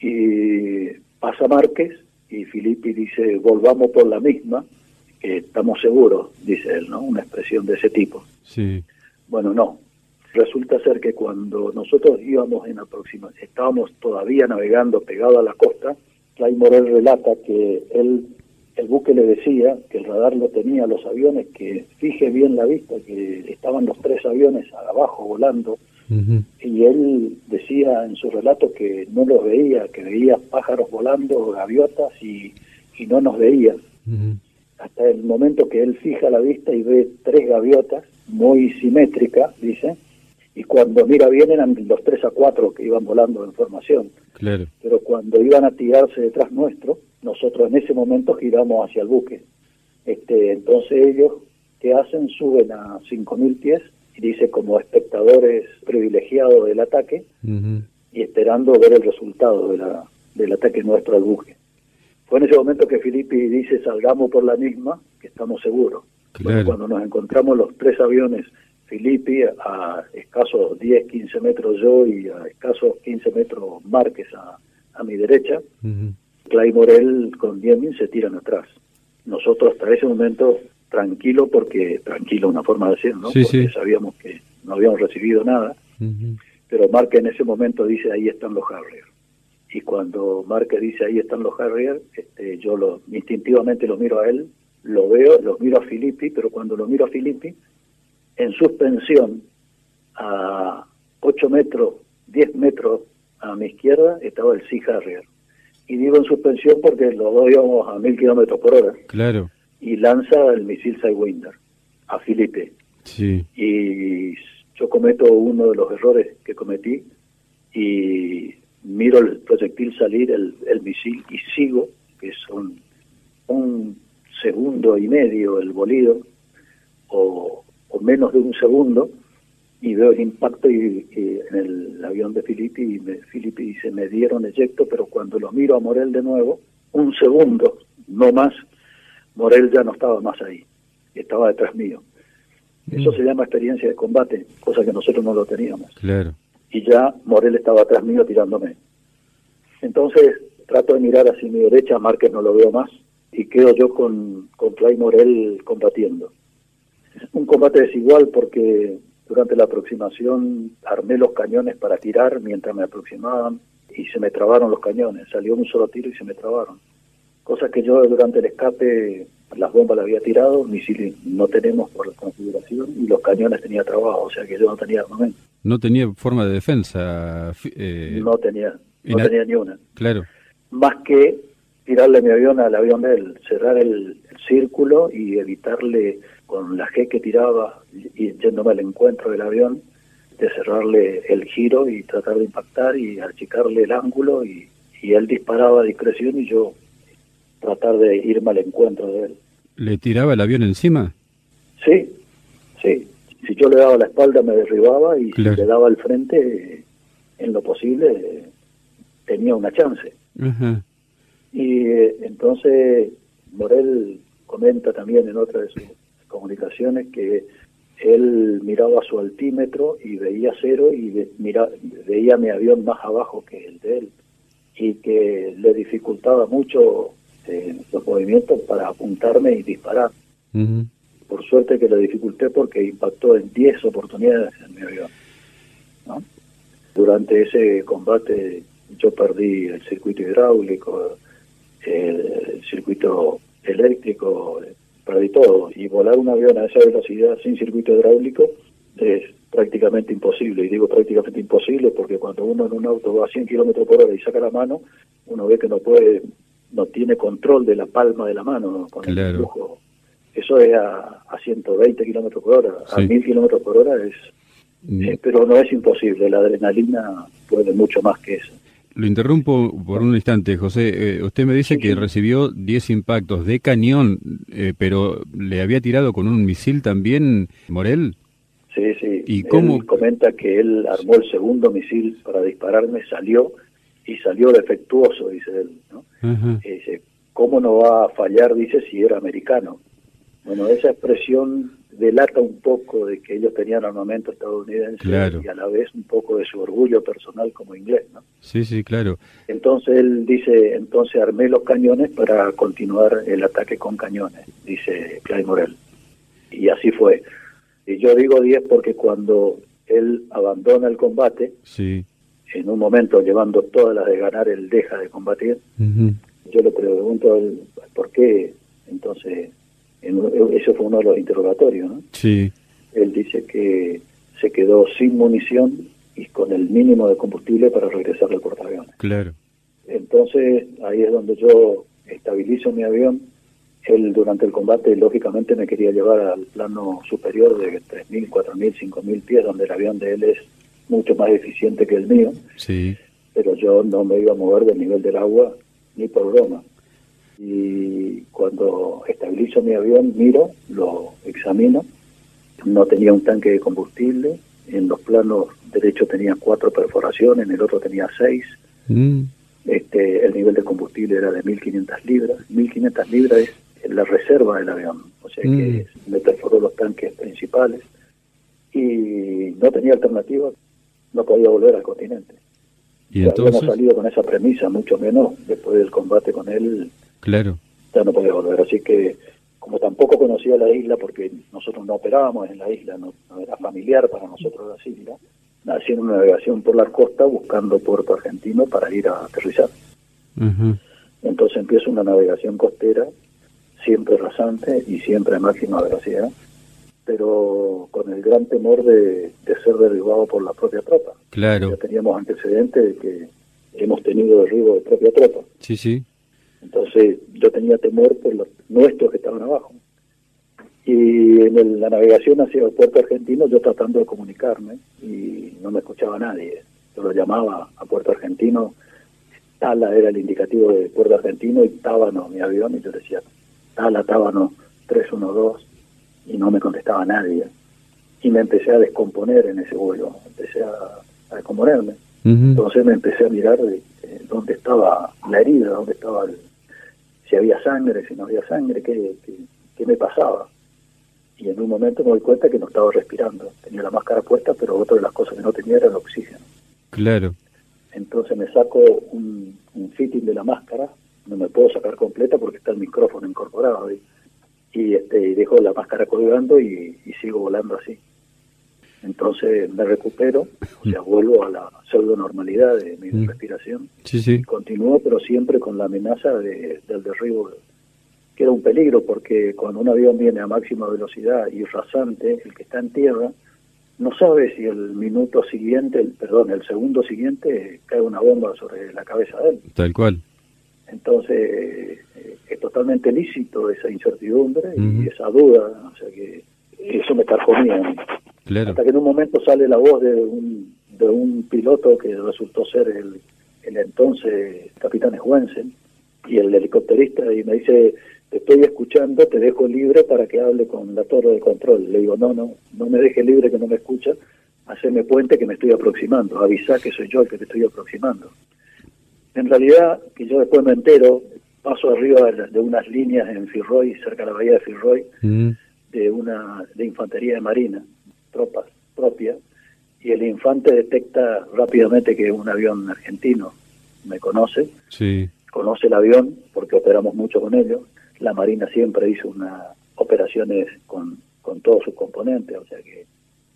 Y pasa Márquez y Filippi dice, volvamos por la misma, que estamos seguros, dice él, ¿no? Una expresión de ese tipo. Sí. Bueno, no. Resulta ser que cuando nosotros íbamos en aproximación, estábamos todavía navegando pegado a la costa, Clay Morel relata que él, el buque le decía que el radar lo tenía los aviones, que fije bien la vista, que estaban los tres aviones abajo volando, y él decía en su relato que no los veía, que veía pájaros volando, gaviotas, y, y no nos veía. Hasta el momento que él fija la vista y ve tres gaviotas, muy simétricas, dice, y cuando mira bien eran los tres a cuatro que iban volando en formación. Claro. Pero cuando iban a tirarse detrás nuestro, nosotros en ese momento giramos hacia el buque. Este, entonces ellos, ¿qué hacen? Suben a 5.000 pies y dice como espectadores privilegiados del ataque y esperando ver el resultado de la, del ataque nuestro al buque. Fue en ese momento que Filippi dice salgamos por la misma, que estamos seguros. cuando nos encontramos los tres aviones Filippi, a escasos 10, 15 metros yo y a escasos 15 metros Márquez a, a mi derecha, Clay Morel con Diemin se tiran atrás. Nosotros hasta ese momento tranquilo porque, tranquilo una forma de decir, ¿no? porque sabíamos que no habíamos recibido nada, pero Márquez en ese momento dice ahí están los Harrier. Y cuando Márquez dice ahí están los Harrier, este, yo lo, instintivamente lo miro a él, lo veo, lo miro a Filippi, pero cuando lo miro a Filippi, en suspensión a 8 metros, 10 metros a mi izquierda estaba el Sea Harrier. Y digo en suspensión porque los dos íbamos a mil kilómetros por hora. Claro. Y lanza el misil Sidewinder a Felipe. Sí. Y yo cometo uno de los errores que cometí y miro el proyectil salir, el, el misil, y sigo, que son un segundo y medio el bolido, o o menos de un segundo y veo el impacto y, en el avión de Filippi y me, Filippi dice me dieron eyecto pero cuando lo miro a Morel de nuevo un segundo no más Morel ya no estaba más ahí estaba detrás mío. Eso mm. se llama experiencia de combate cosa que nosotros no lo teníamos. Claro. Y ya Morel estaba atrás mío tirándome. Entonces trato de mirar hacia mi derecha Márquez no lo veo más y quedo yo con, con Clay Morel combatiendo un combate desigual porque durante la aproximación armé los cañones para tirar mientras me aproximaban y se me trabaron los cañones. Salió un solo tiro y se me trabaron. Cosa que yo durante el escape las bombas las había tirado, misiles no tenemos por la configuración y los cañones tenía trabajo, o sea que yo no tenía armamento. No tenía forma de defensa. Eh, no tenía, no tenía ni una. Claro. Más que tirarle mi avión al avión de él, cerrar el círculo y evitarle con la G que tiraba y yéndome al encuentro del avión, de cerrarle el giro y tratar de impactar y achicarle el ángulo y, él disparaba a discreción y yo tratar de irme al encuentro de él. ¿Le tiraba el avión encima? Sí, sí. Si yo le daba la espalda me derribaba y si le daba el frente, en lo posible, tenía una chance. Y eh, entonces Morel comenta también en otra de sus comunicaciones que él miraba su altímetro y veía cero y mira, veía mi avión más abajo que el de él y que le dificultaba mucho eh, los movimientos para apuntarme y disparar. Por suerte que le dificulté porque impactó en 10 oportunidades en mi avión. Durante ese combate yo perdí el circuito hidráulico, el circuito eléctrico, perdí todo. Y volar un avión a esa velocidad sin circuito hidráulico es prácticamente imposible. Y digo prácticamente imposible porque cuando uno en un auto va a 100 kilómetros por hora y saca la mano, uno ve que no puede, no tiene control de la palma de la mano con el flujo. Eso es a, a 120 kilómetros por hora, a 1000 kilómetros por hora es. Mm. Eh, pero no es imposible, la adrenalina puede mucho más que eso. Lo interrumpo por un instante, José. Eh, usted me dice que recibió 10 impactos de cañón, eh, pero ¿le había tirado con un misil también Morel? Sí, sí. ¿Y cómo? comenta que él armó el segundo misil para dispararme, salió y salió defectuoso, dice él. ¿no? dice, ¿cómo no va a fallar, dice, si era americano? Bueno, esa expresión delata un poco de que ellos tenían armamento estadounidense y a la vez un poco de su orgullo personal como inglés, ¿no? Sí, sí, claro. Entonces él dice, entonces armé los cañones para continuar el ataque con cañones, dice Clay Morel. Y así fue. Y yo digo 10 porque cuando él abandona el combate, sí. en un momento llevando todas las de ganar, él deja de combatir. Yo le pregunto a él, ¿por qué? Entonces eso fue uno de los interrogatorios, ¿no? Sí. Él dice que se quedó sin munición y con el mínimo de combustible para regresar al portaaviones. Claro. Entonces, ahí es donde yo estabilizo mi avión. Él durante el combate, lógicamente, me quería llevar al plano superior de 3.000, 4.000, 5.000 pies, donde el avión de él es mucho más eficiente que el mío. Sí. Pero yo no me iba a mover del nivel del agua ni por broma y cuando estabilizo mi avión miro, lo examino, no tenía un tanque de combustible, en los planos derechos tenía cuatro perforaciones, en el otro tenía seis, mm. este, el nivel de combustible era de 1.500 libras, 1.500 libras es la reserva del avión, o sea que mm. me perforó los tanques principales y no tenía alternativa, no podía volver al continente. ¿Y entonces? Habíamos salido con esa premisa, mucho menos después del combate con él Claro. Ya no podía volver. Así que, como tampoco conocía la isla, porque nosotros no operábamos en la isla, no, era familiar para nosotros la isla, haciendo una navegación por la costa buscando puerto argentino para ir a aterrizar. Entonces empiezo una navegación costera, siempre rasante y siempre a máxima velocidad, pero con el gran temor de, ser derribado por la propia tropa. Claro. Ya teníamos antecedentes de que hemos tenido derribo de propia tropa. Sí, sí. Entonces yo tenía temor por los nuestros que estaban abajo. Y en la navegación hacia el puerto argentino yo tratando de comunicarme y no me escuchaba nadie. Yo lo llamaba a puerto argentino, Tala era el indicativo de puerto argentino y Tábano mi avión y yo decía Tala, Tábano 312 y no me contestaba nadie. Y me empecé a descomponer en ese vuelo, empecé a, descomponerme. Entonces me empecé a mirar de, dónde estaba la herida, dónde estaba el, si había sangre, si no había sangre, qué, qué, me pasaba. Y en un momento me doy cuenta que no estaba respirando. Tenía la máscara puesta, pero otra de las cosas que no tenía era el oxígeno. Claro. Entonces me saco un, fitting de la máscara, no me puedo sacar completa porque está el micrófono incorporado ahí. Y, este, y dejo la máscara colgando y sigo volando así. Entonces me recupero, o sea, vuelvo a la pseudo normalidad de mi mm. respiración. Sí, sí. Continúo, pero siempre con la amenaza de, del derribo, que era un peligro, porque cuando un avión viene a máxima velocidad y rasante, el que está en tierra, no sabe si el minuto siguiente, el, perdón, el segundo siguiente cae una bomba sobre la cabeza de él. Tal cual. Entonces, eh, es totalmente lícito esa incertidumbre y esa duda, o sea que eso me carcomía. Hasta que en un momento sale la voz de un, de un piloto que resultó ser el, el entonces capitán Juensen y el helicópterista y me dice, te estoy escuchando, te dejo libre para que hable con la torre de control. Le digo, no, no, no me deje libre que no me escucha, haceme puente que me estoy aproximando, avisa que soy yo el que te estoy aproximando. En realidad, que yo después me entero, paso arriba de, unas líneas en Firroy, cerca de la bahía de Firroy, mm. de una de infantería de marina tropas propias, y el infante detecta rápidamente que es un avión argentino, me conoce, sí. conoce el avión porque operamos mucho con ellos, la Marina siempre hizo unas operaciones con, con todos sus componentes, o sea que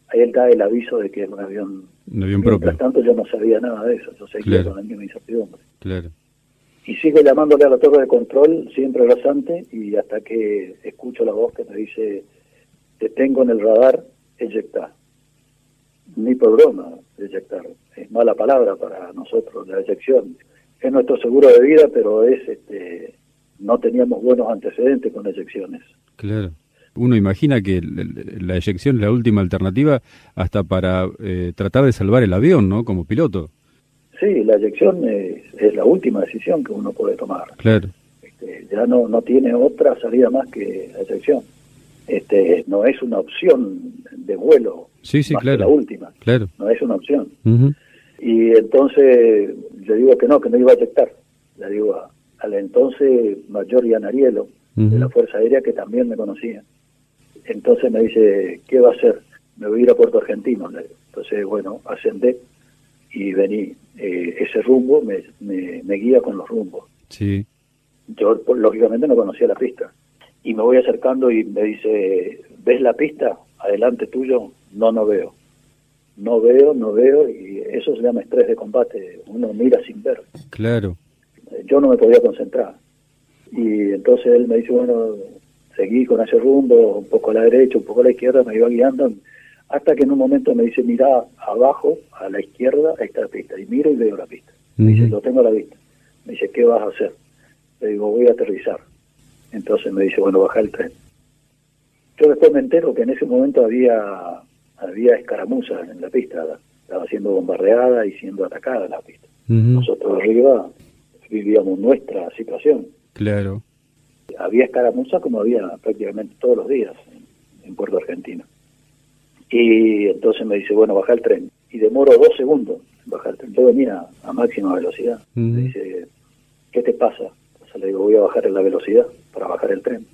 ahí él da el aviso de que es un avión, un avión propio. Mientras tanto yo no sabía nada de eso, yo seguía con la misma incertidumbre. Claro. Y sigo llamándole a la torre de control, siempre rasante, y hasta que escucho la voz que me dice, te tengo en el radar, eyectar. Ni por broma, eyectar. Es mala palabra para nosotros, la eyección. Es nuestro seguro de vida, pero es este no teníamos buenos antecedentes con eyecciones. Claro. Uno imagina que la eyección es la última alternativa hasta para eh, tratar de salvar el avión, ¿no? Como piloto. Sí, la eyección es, la última decisión que uno puede tomar. Claro. Este, ya no, no tiene otra salida más que la eyección este, no es una opción de vuelo. Sí, sí, claro. la última. Claro. No es una opción. Y entonces le digo que no, que no iba a aceptar. Le digo al entonces mayor Yanarielo, de la Fuerza Aérea, que también me conocía. Entonces me dice, ¿qué va a hacer? Me voy a ir a Puerto Argentino. Entonces, bueno, ascendé y vení. Eh, ese rumbo me, me, guía con los rumbos. Sí. Yo, lógicamente, no conocía la pista. Y me voy acercando y me dice, ¿ves la pista? Adelante tuyo. No, no veo. No veo, no veo. Y eso se llama estrés de combate. Uno mira sin ver. Claro. Yo no me podía concentrar. Y entonces él me dice, bueno, seguí con ese rumbo, un poco a la derecha, un poco a la izquierda, me iba guiando, hasta que en un momento me dice, mira abajo, a la izquierda, ahí está la pista. Y miro y veo la pista. Me dice, lo tengo a la vista. Me dice, ¿qué vas a hacer? Le digo, voy a aterrizar. Entonces me dice, bueno, baja el tren. Yo después me entero que en ese momento había había escaramuzas en la pista, estaba siendo bombardeada y siendo atacada la pista. Nosotros arriba vivíamos nuestra situación. Claro. Había escaramuzas como había prácticamente todos los días en Puerto Argentino. Y entonces me dice, bueno, baja el tren. Y demoro dos segundos en bajar el tren. Yo venía a máxima velocidad. Me dice, ¿qué te pasa? Entonces le digo, voy a bajar en la velocidad para bajar el tren.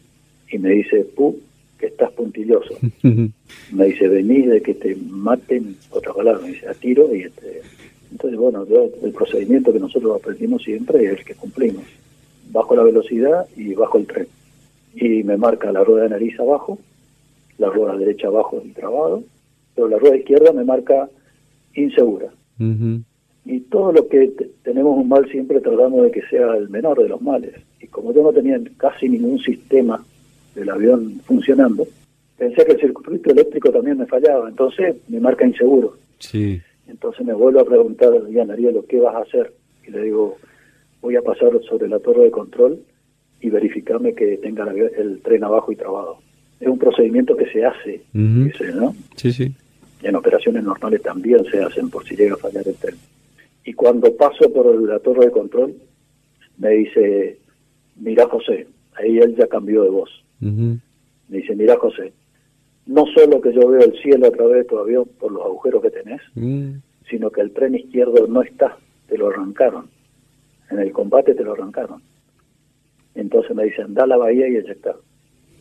Y me dice, pu, que estás puntilloso. me dice, vení de que te maten, otra palabra, me dice, a tiro. Y este... Entonces, bueno, el procedimiento que nosotros aprendimos siempre es el que cumplimos. Bajo la velocidad y bajo el tren. Y me marca la rueda de nariz abajo la rueda derecha abajo del trabado, pero la rueda izquierda me marca insegura. Y todo lo que tenemos un mal siempre tratamos de que sea el menor de los males. Y como yo no tenía casi ningún sistema del avión funcionando, pensé que el circuito eléctrico también me fallaba, entonces me marca inseguro. Sí. Entonces me vuelvo a preguntar, Diana Ariel, ¿qué vas a hacer? Y le digo, voy a pasar sobre la torre de control y verificarme que tenga el tren abajo y trabado es un procedimiento que se hace, ¿no? Sí, sí. En operaciones normales también se hacen por si llega a fallar el tren. Y cuando paso por la torre de control, me dice, mira José, ahí él ya cambió de voz. Me dice, mira José, no solo que yo veo el cielo a través de tu avión por los agujeros que tenés, mm. sino que el tren izquierdo no está, te lo arrancaron. En el combate te lo arrancaron. Entonces me dicen, da a la bahía y está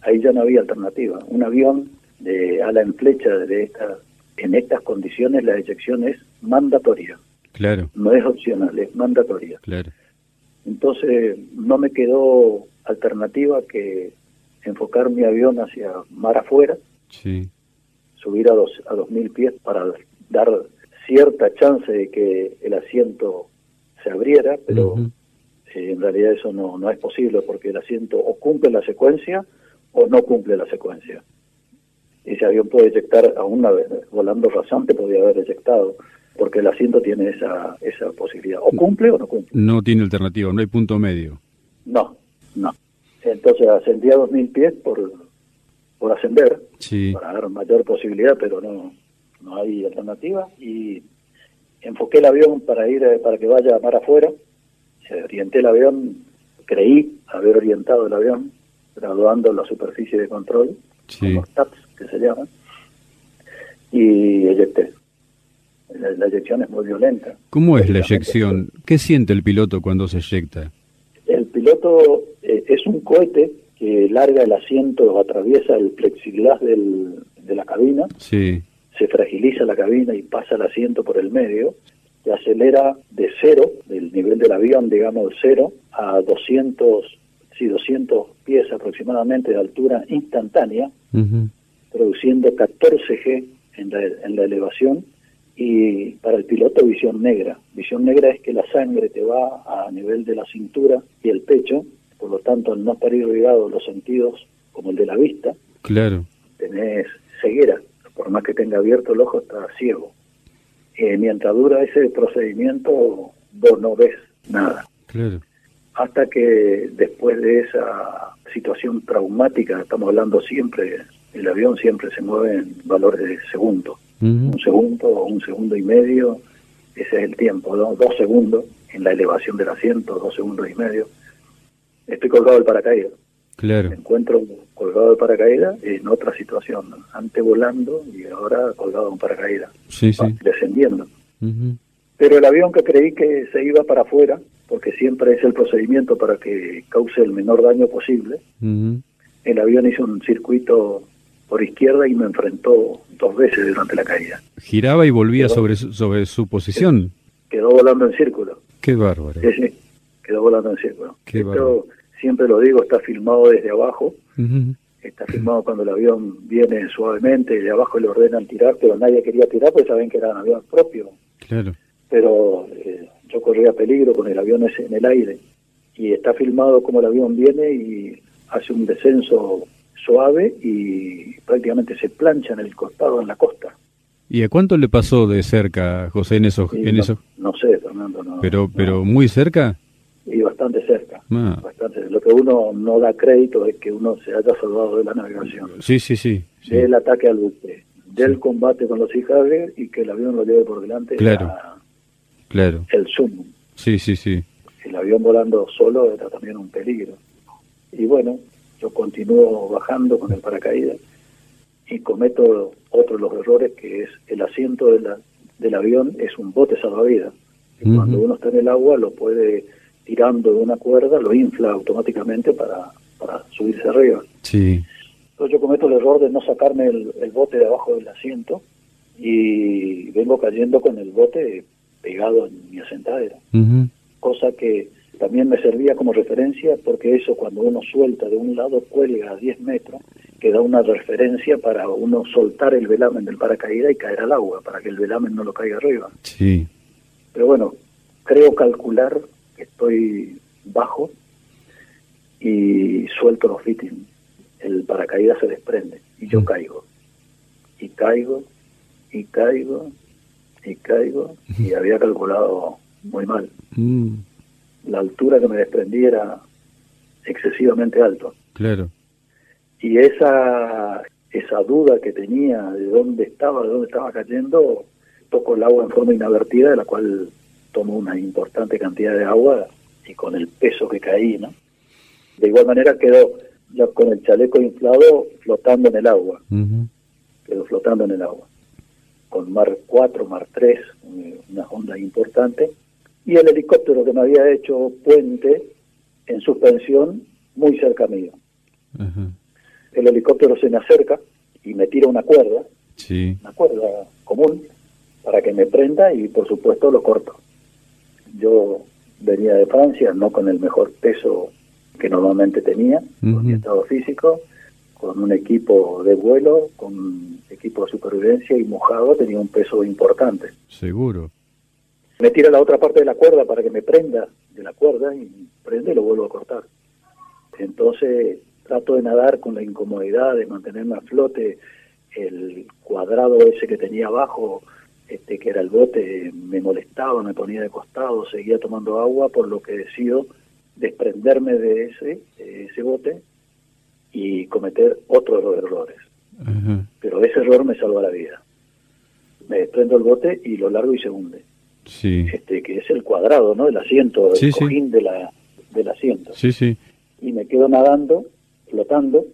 ahí ya no había alternativa. Un avión de ala en flecha de esta, en estas condiciones la eyección es mandatoria. Claro. No es opcional, es mandatoria. Claro. Entonces no me quedó alternativa que enfocar mi avión hacia mar afuera, sí. subir a dos a dos mil pies para dar cierta chance de que el asiento se abriera, pero eh, en realidad eso no, no es posible porque el asiento o cumple la secuencia o no cumple la secuencia. Ese avión puede eyectar, aún volando rasante podría haber eyectado, porque el asiento tiene esa, esa posibilidad. O cumple o no cumple. No tiene alternativa, no hay punto medio. No, no. Entonces ascendí a 2.000 pies por, por ascender, para dar mayor posibilidad, pero no, no hay alternativa. Y enfoqué el avión para ir eh, para que vaya mar afuera. Se orienté el avión, creí haber orientado el avión graduando la superficie de control, los TAPS que se llaman, y eyecté. La, eyección es muy violenta. ¿Cómo es la eyección? ¿Qué siente el piloto cuando se eyecta? El piloto eh, es un cohete que larga el asiento, atraviesa el plexiglas del, de la cabina, sí. se fragiliza la cabina y pasa el asiento por el medio, se acelera de cero, del nivel del avión, digamos, cero, a 200 sí, 200 pies aproximadamente de altura instantánea, produciendo 14 G en la, en la elevación y para el piloto visión negra. Visión negra es que la sangre te va a nivel de la cintura y el pecho, por lo tanto al no estar irrigado los sentidos como el de la vista, claro. tenés ceguera, por más que tenga abierto el ojo está ciego. Eh, mientras dura ese procedimiento vos no ves nada. Claro hasta que después de esa situación traumática, estamos hablando siempre, el avión siempre se mueve en valores de un segundo o un segundo y medio, ese es el tiempo, dos segundos en la elevación del asiento, dos segundos y medio. Estoy colgado del paracaídas. Claro. Me encuentro colgado del paracaídas en otra situación, antes volando y ahora colgado en paracaídas, sí, sí. descendiendo. Pero el avión que creí que se iba para afuera, porque siempre es el procedimiento para que cause el menor daño posible. El avión hizo un circuito por izquierda y me enfrentó dos veces durante la caída. ¿Giraba y volvía sobre su, sobre su posición? Quedó volando en círculo. Qué bárbaro. Sí, sí, quedó volando en círculo. Esto, siempre lo digo, está filmado desde abajo. Está filmado cuando el avión viene suavemente, de abajo le ordenan tirar, pero nadie quería tirar porque saben que era un avión propio. Claro. Pero eh, yo corría peligro con el avión ese en el aire. Y está filmado como el avión viene y hace un descenso suave y prácticamente se plancha en el costado, en la costa. ¿Y a cuánto le pasó de cerca, José, en esos... en no, no, sé, Fernando. No, pero, pero muy cerca. Y bastante cerca. Ah. Bastante. Lo que uno no da crédito es que uno se haya salvado de la navegación. Sí, sí, sí. Del ataque al buque, del combate con los hijales y que el avión lo lleve por delante. Claro. claro. El sumo. Sí, sí, sí. El avión volando solo era también un peligro. Y bueno, yo continúo bajando con el paracaídas y cometo otro de los errores que es el asiento de la, del avión es un bote salvavidas. Y Cuando uno está en el agua lo puede tirando de una cuerda, lo infla automáticamente para, para subirse arriba. Sí. Entonces yo cometo el error de no sacarme el, bote de abajo del asiento y vengo cayendo con el bote pegado en mi asentadera. Cosa que también me servía como referencia porque eso cuando uno suelta de un lado cuelga a 10 metros, que da una referencia para uno soltar el velamen del paracaídas y caer al agua, para que el velamen no lo caiga arriba. Sí. Pero bueno, creo calcular que estoy bajo y suelto los fittings. El paracaídas se desprende y yo mm. caigo. Y caigo, y caigo, y caigo, y había calculado muy mal. Mm la altura que me desprendí era excesivamente alto. Claro. Y esa, esa duda que tenía de dónde estaba, de dónde estaba cayendo, tocó el agua en forma inadvertida, de la cual tomó una importante cantidad de agua y con el peso que caí, ¿no? De igual manera quedó ya con el chaleco inflado flotando en el agua. Quedó flotando en el agua. Con Mar 4, Mar 3, una onda importante y el helicóptero que me había hecho puente en suspensión muy cerca mío. El helicóptero se me acerca y me tira una cuerda, una cuerda común, para que me prenda y por supuesto lo corto. Yo venía de Francia, no con el mejor peso que normalmente tenía, con mi estado físico, con un equipo de vuelo, con equipo de supervivencia y mojado tenía un peso importante. Seguro me tira la otra parte de la cuerda para que me prenda de la cuerda y prende y lo vuelvo a cortar. Entonces trato de nadar con la incomodidad de mantenerme a flote. El cuadrado ese que tenía abajo, este que era el bote, me molestaba, me ponía de costado, seguía tomando agua, por lo que decido desprenderme de ese, ese bote y cometer otro de los errores. Pero ese error me salva la vida. Me desprendo el bote y lo largo y se hunde sí. este, que es el cuadrado, ¿no? El asiento, el cojín de la, del asiento. Sí, sí. Y me quedo nadando, flotando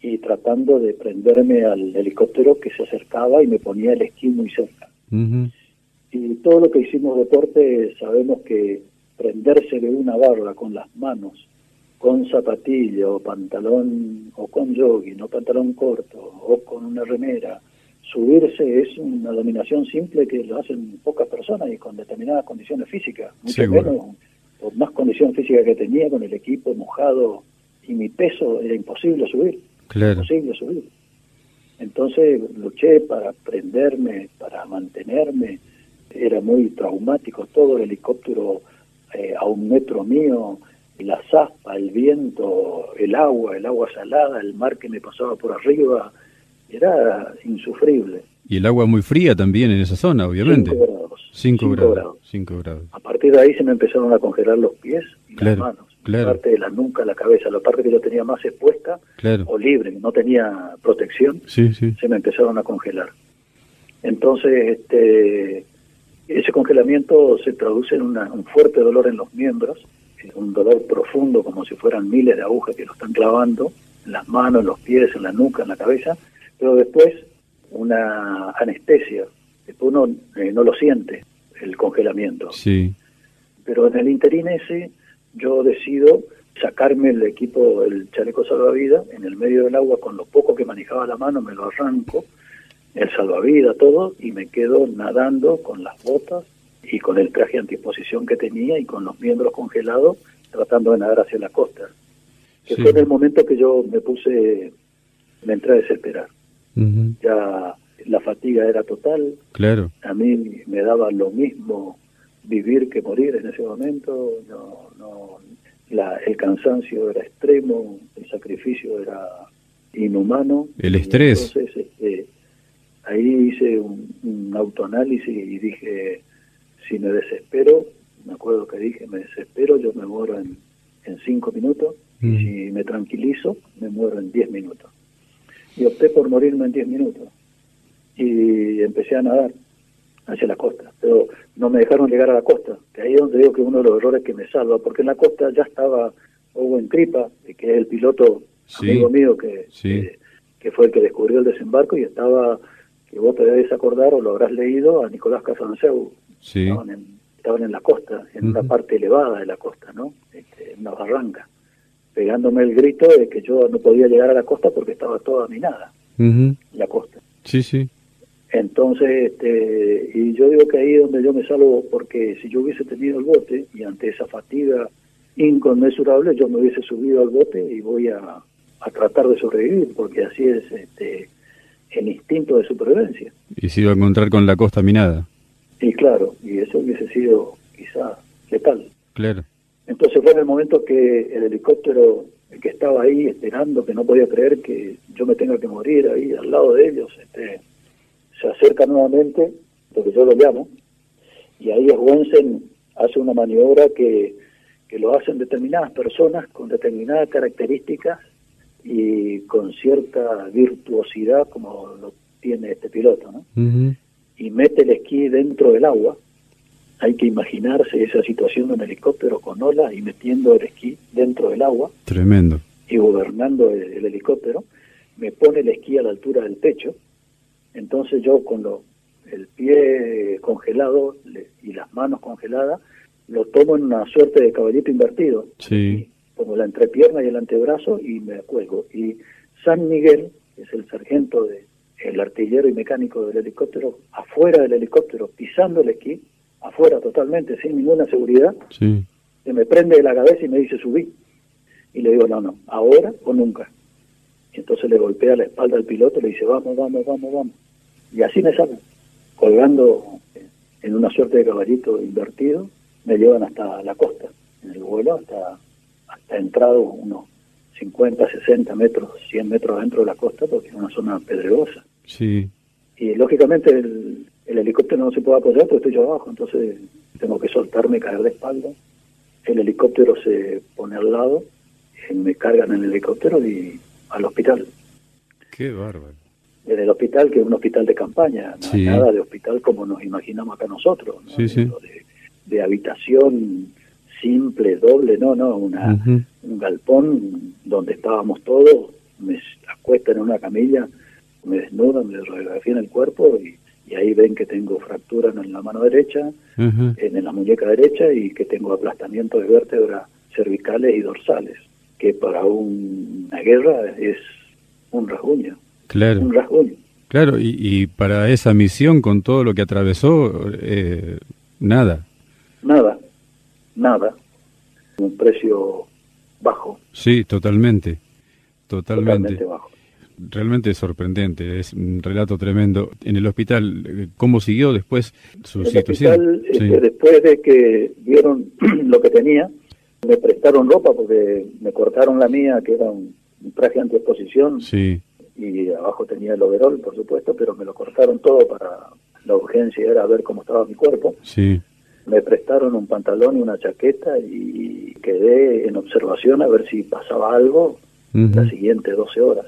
y tratando de prenderme al helicóptero que se acercaba y me ponía el esquí muy cerca. Y todo lo que hicimos deporte sabemos que prenderse de una barra con las manos, con zapatilla o pantalón, o con jogging, o pantalón corto, o con una remera, subirse es una dominación simple que lo hacen pocas personas y con determinadas condiciones físicas, mucho menos por más condición física que tenía con el equipo mojado y mi peso era imposible subir, imposible subir. Entonces luché para prenderme, para mantenerme, era muy traumático todo el helicóptero eh, a un metro mío, la zaspa, el viento, el agua, el agua salada, el mar que me pasaba por arriba, era insufrible. Y el agua muy fría también en esa zona, obviamente. 5 grados. Cinco grados. A partir de ahí se me empezaron a congelar los pies y las manos. La parte de la nuca, la cabeza, la parte que yo tenía más expuesta o libre, no tenía protección, se me empezaron a congelar. Entonces, este, ese congelamiento se traduce en un fuerte dolor en los miembros, un dolor profundo como si fueran miles de agujas que lo están clavando en las manos, en los pies, en la nuca, en la cabeza, pero después una anestesia, después uno eh, no lo siente, el congelamiento. Sí. Pero en el interín ese yo decido sacarme el equipo, el chaleco salvavidas, en el medio del agua, con lo poco que manejaba la mano, me lo arranco, el salvavidas, todo, y me quedo nadando con las botas y con el traje antiposición que tenía y con los miembros congelados, tratando de nadar hacia la costa. Que fue en el momento que yo me puse, me entré a desesperar. Ya la fatiga era total. Claro. A mí me daba lo mismo vivir que morir en ese momento. No, no, la, el cansancio era extremo, el sacrificio era inhumano. El estrés. Entonces, este, ahí hice un, un, autoanálisis y dije, si me desespero, me acuerdo que dije, me desespero, yo me muero en, en cinco minutos, y si me tranquilizo, me muero en diez minutos. Y opté por morirme en diez minutos. Y empecé a nadar hacia la costa, pero no me dejaron llegar a la costa, que ahí es donde digo que uno de los errores que me salva, porque en la costa ya estaba Owen Tripa, que es el piloto amigo mío que, que, fue el que descubrió el desembarco y estaba, que vos te debes acordar o lo habrás leído, a Nicolás Casanseu. Estaban, en, estaban en la costa, en una parte elevada de la costa, ¿no? Este, en una barranca, pegándome el grito de que yo no podía llegar a la costa porque estaba toda minada, la costa. Sí, sí. Entonces, este, y yo digo que ahí es donde yo me salvo, porque si yo hubiese tenido el bote y ante esa fatiga inconmensurable, yo me hubiese subido al bote y voy a, a tratar de sobrevivir, porque así es este, el instinto de supervivencia. Y se iba a encontrar con la costa minada. Y claro, y eso hubiese sido quizá letal. Claro. Entonces fue en el momento que el helicóptero que estaba ahí esperando, que no podía creer que yo me tenga que morir ahí al lado de ellos, este, se acerca nuevamente, lo que yo lo llamo, y ahí Wensen hace una maniobra que, que lo hacen determinadas personas con determinadas características y con cierta virtuosidad como lo tiene este piloto, ¿no? Y mete el esquí dentro del agua. Hay que imaginarse esa situación de un helicóptero con olas y metiendo el esquí dentro del agua. Tremendo. Y gobernando el helicóptero. Me pone el esquí a la altura del pecho entonces yo con lo, el pie congelado y las manos congeladas, lo tomo en una suerte de caballito invertido. Sí. Pongo la entrepierna y el antebrazo y me cuelgo. Y San Miguel, que es el sargento de el artillero y mecánico del helicóptero, afuera del helicóptero, pisando el esquí, afuera totalmente, sin ninguna seguridad, sí. se me prende de la cabeza y me dice subí. Y le digo, no, no, ahora o nunca. Y entonces le golpea la espalda al piloto y le dice, vamos, vamos, vamos, vamos. Y así me salen, colgando en una suerte de caballito invertido, me llevan hasta la costa, en el vuelo, hasta, hasta entrado unos 50, 60 metros, 100 metros adentro de la costa, porque es una zona pedregosa. Sí. Y lógicamente el, el helicóptero no se puede apoyar porque estoy yo abajo, entonces tengo que soltarme, caer de espalda. El helicóptero se pone al lado, me cargan en el helicóptero y al hospital. Qué bárbaro. En el hospital, que es un hospital de campaña, nada de hospital como nos imaginamos acá nosotros, De, habitación simple, doble, no, no, una, un galpón donde estábamos todos, me acuestan en una camilla, me desnudan, me radiografían el cuerpo y, ahí ven que tengo fractura en la mano derecha, en la muñeca derecha y que tengo aplastamiento de vértebras cervicales y dorsales, que para una guerra es un rasguño. Claro. Claro, y, para esa misión, con todo lo que atravesó, eh, nada. Nada, nada. Un precio bajo. Sí, totalmente. Totalmente. bajo. Realmente sorprendente, es un relato tremendo. En el hospital, ¿cómo siguió después su situación? Este, después de que vieron lo que tenía, me prestaron ropa porque me cortaron la mía, que era un, un traje exposición Sí y abajo tenía el overol, por supuesto, pero me lo cortaron todo para la urgencia era ver cómo estaba mi cuerpo. Sí. Me prestaron un pantalón y una chaqueta y quedé en observación a ver si pasaba algo las siguientes 12 horas.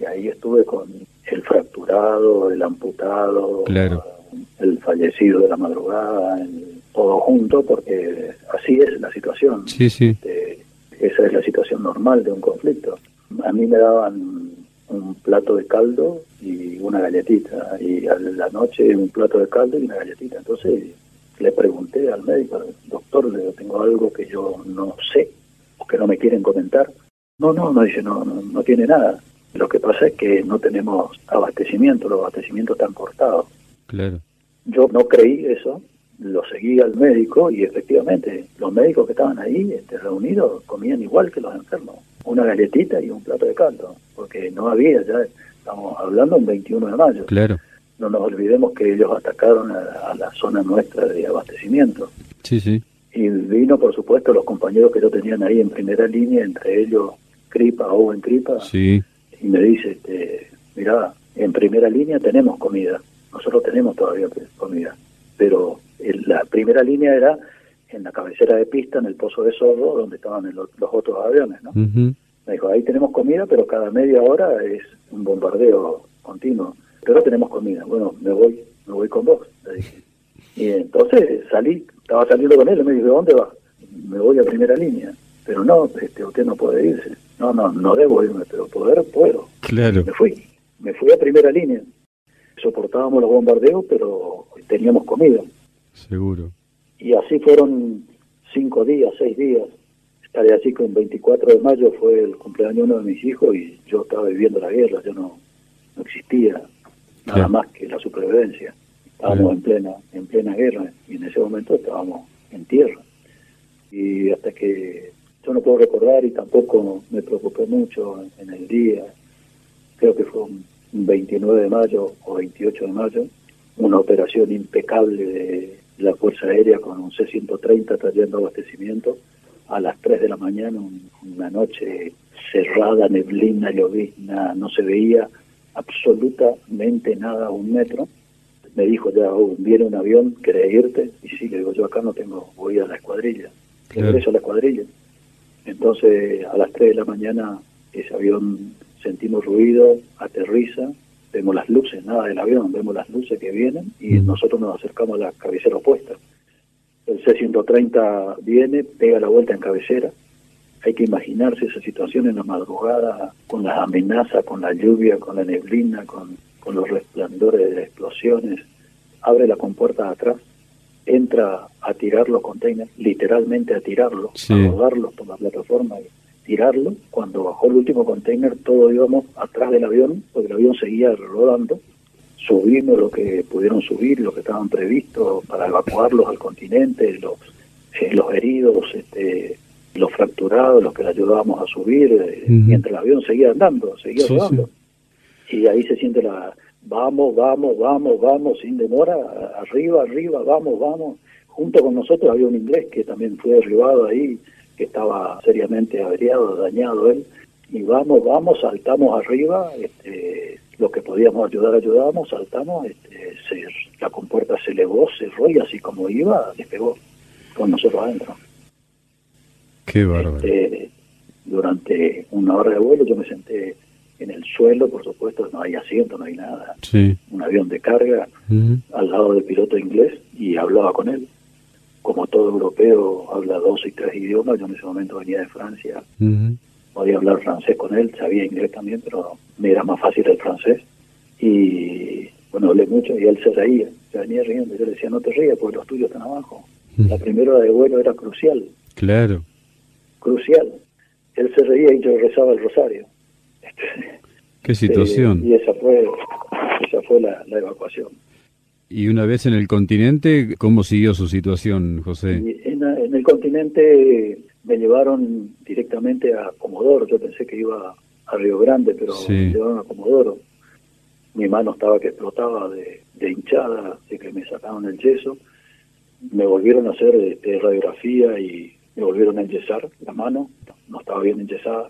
Y ahí estuve con el fracturado, el amputado, el fallecido de la madrugada, todo junto, porque así es la situación. Sí, sí. Este, esa es la situación normal de un conflicto. A mí me daban un plato de caldo y una galletita, y a la noche un plato de caldo y una galletita. Entonces le pregunté al médico, doctor, le tengo algo que yo no sé, o que no me quieren comentar. No, no, no dice, no, no, no tiene nada. Lo que pasa es que no tenemos abastecimiento, los abastecimientos están cortados. Claro. Yo no creí eso, lo seguí al médico y efectivamente los médicos que estaban ahí este, reunidos comían igual que los enfermos, una galletita y un plato de caldo, porque no había, ya estamos hablando en 21 de mayo. Claro. No nos olvidemos que ellos atacaron a, la zona nuestra de abastecimiento. Sí, sí. Y vino, por supuesto, los compañeros que yo tenían ahí en primera línea, entre ellos Cripa, Owen Cripa, sí. Y me dice, este, mira, en primera línea tenemos comida, nosotros tenemos todavía comida, pero la primera línea era en la cabecera de pista, en el pozo de Sordo, donde estaban los, otros aviones, ¿no? Me dijo, ahí tenemos comida, pero cada media hora es un bombardeo continuo. Pero tenemos comida. Bueno, me voy, me voy con vos, le dije. Y entonces salí, estaba saliendo con él, y me dijo, ¿dónde va? Me voy a primera línea. Pero no, este, usted no puede irse. No, no, no debo irme, pero poder puedo. Claro. Me fui, me fui a primera línea. Soportábamos los bombardeos, pero teníamos comida. Seguro. Y así fueron cinco días, seis días. Estaré así que el 24 de mayo fue el cumpleaños de uno de mis hijos y yo estaba viviendo la guerra, yo no, no existía nada más que la supervivencia. Estábamos en plena en plena guerra y en ese momento estábamos en tierra. Y hasta que yo no puedo recordar y tampoco me preocupé mucho en el día, creo que fue un 29 de mayo o 28 de mayo, una operación impecable de la Fuerza Aérea con un C-130 trayendo abastecimiento a las 3 de la mañana, una noche cerrada, neblina, llovizna, no se veía absolutamente nada a un metro. Me dijo ya, oh, viene un avión, ¿querés irte? Y sí, le digo, yo acá no tengo, voy a la escuadrilla, regreso a la escuadrilla. Entonces, a las 3 de la mañana, ese avión sentimos ruido, aterriza, vemos las luces, nada del avión, vemos las luces que vienen y nosotros nos acercamos a la cabecera opuesta. El C-130 viene, pega la vuelta en cabecera. Hay que imaginarse esa situación en la madrugada, con las amenazas, con la lluvia, con la neblina, con, con los resplandores de explosiones. Abre la compuerta de atrás, entra a tirar los containers, literalmente a tirarlos, a rodarlos por la plataforma y tirarlo. Cuando bajó el último container, todos íbamos atrás del avión, porque el avión seguía rodando. Subimos lo que pudieron subir, lo que estaban previstos para evacuarlos al continente, los, eh, los heridos, este, los fracturados, los que le ayudábamos a subir, eh, mientras el avión seguía andando, seguía rodando. Y ahí se siente la, vamos, vamos, vamos, vamos, sin demora, arriba, arriba, vamos, vamos. Junto con nosotros había un inglés que también fue derribado ahí, que estaba seriamente averiado, dañado él, y vamos, vamos, saltamos arriba, este, lo que podíamos ayudar, ayudábamos, saltamos, este, la compuerta se elevó, cerró y así como iba, despegó con nosotros adentro. Qué bárbaro. Este, durante una hora de vuelo yo me senté en el suelo, por supuesto, no hay asiento, no hay nada. Un avión de carga al lado del piloto inglés y hablaba con él como todo europeo habla dos y tres idiomas, yo en ese momento venía de Francia, podía hablar francés con él, sabía inglés también, pero me era más fácil el francés. Y bueno, hablé mucho y él se reía, se venía riendo. Yo le decía, no te rías porque los tuyos están abajo. La primera hora de vuelo era crucial. Claro. Crucial. Él se reía y yo rezaba el rosario. Qué situación. y esa fue, esa fue la evacuación. Y una vez en el continente, ¿cómo siguió su situación, José? En, el continente me llevaron directamente a Comodoro. Yo pensé que iba a Río Grande, pero me llevaron a Comodoro. Mi mano estaba que explotaba de, hinchada, de que me sacaron el yeso. Me volvieron a hacer este, radiografía y me volvieron a enyesar la mano. No estaba bien enyesada.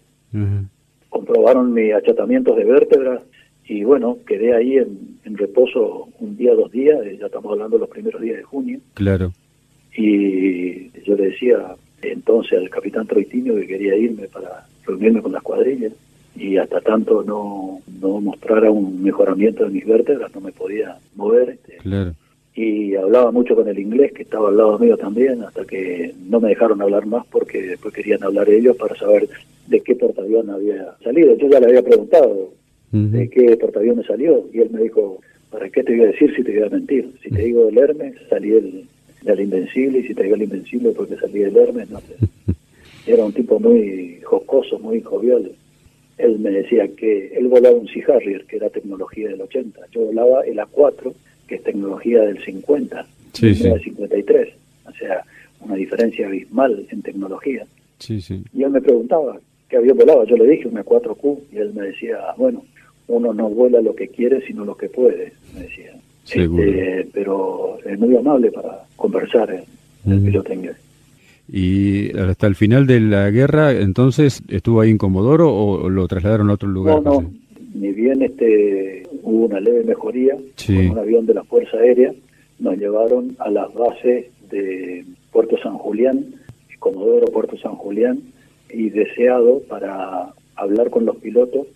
Comprobaron mis achatamientos de vértebras y bueno, quedé ahí en, reposo un día, dos días, eh, ya estamos hablando de los primeros días de junio. Claro. Y yo le decía entonces al capitán Troitinio que quería irme para reunirme con las cuadrillas y hasta tanto no, no mostrara un mejoramiento de mis vértebras no me podía mover. Este, claro. Y hablaba mucho con el inglés que estaba al lado mío también hasta que no me dejaron hablar más porque después querían hablar ellos para saber de qué portaavión había salido. Yo ya le había preguntado de qué portaaviones salió. Y él me dijo, ¿para qué te voy a decir si te voy a mentir? Si te digo el Hermes, salí del, del Invencible, y si te digo el Invencible, porque salí del Hermes, no sé. era un tipo muy jocoso, muy jovial. Él me decía que él volaba un Sea Harrier, que era tecnología del 80. Yo volaba el A4, que es tecnología del 50, sí, sí. 53. O sea, una diferencia abismal en tecnología. Sí. Y él me preguntaba qué había volado. Yo le dije una 4Q y él me decía, bueno, uno no vuela lo que quiere, sino lo que puede, me decía. Seguro. Este, pero es muy amable para conversar el, el Mm. piloto inglés. Y hasta el final de la guerra, entonces, ¿estuvo ahí en Comodoro o lo trasladaron a otro lugar? No, no, ni bien este, hubo una leve mejoría Sí. con un avión de la Fuerza Aérea, nos llevaron a las bases de Puerto San Julián, Comodoro Puerto San Julián, y deseado para hablar con los pilotos,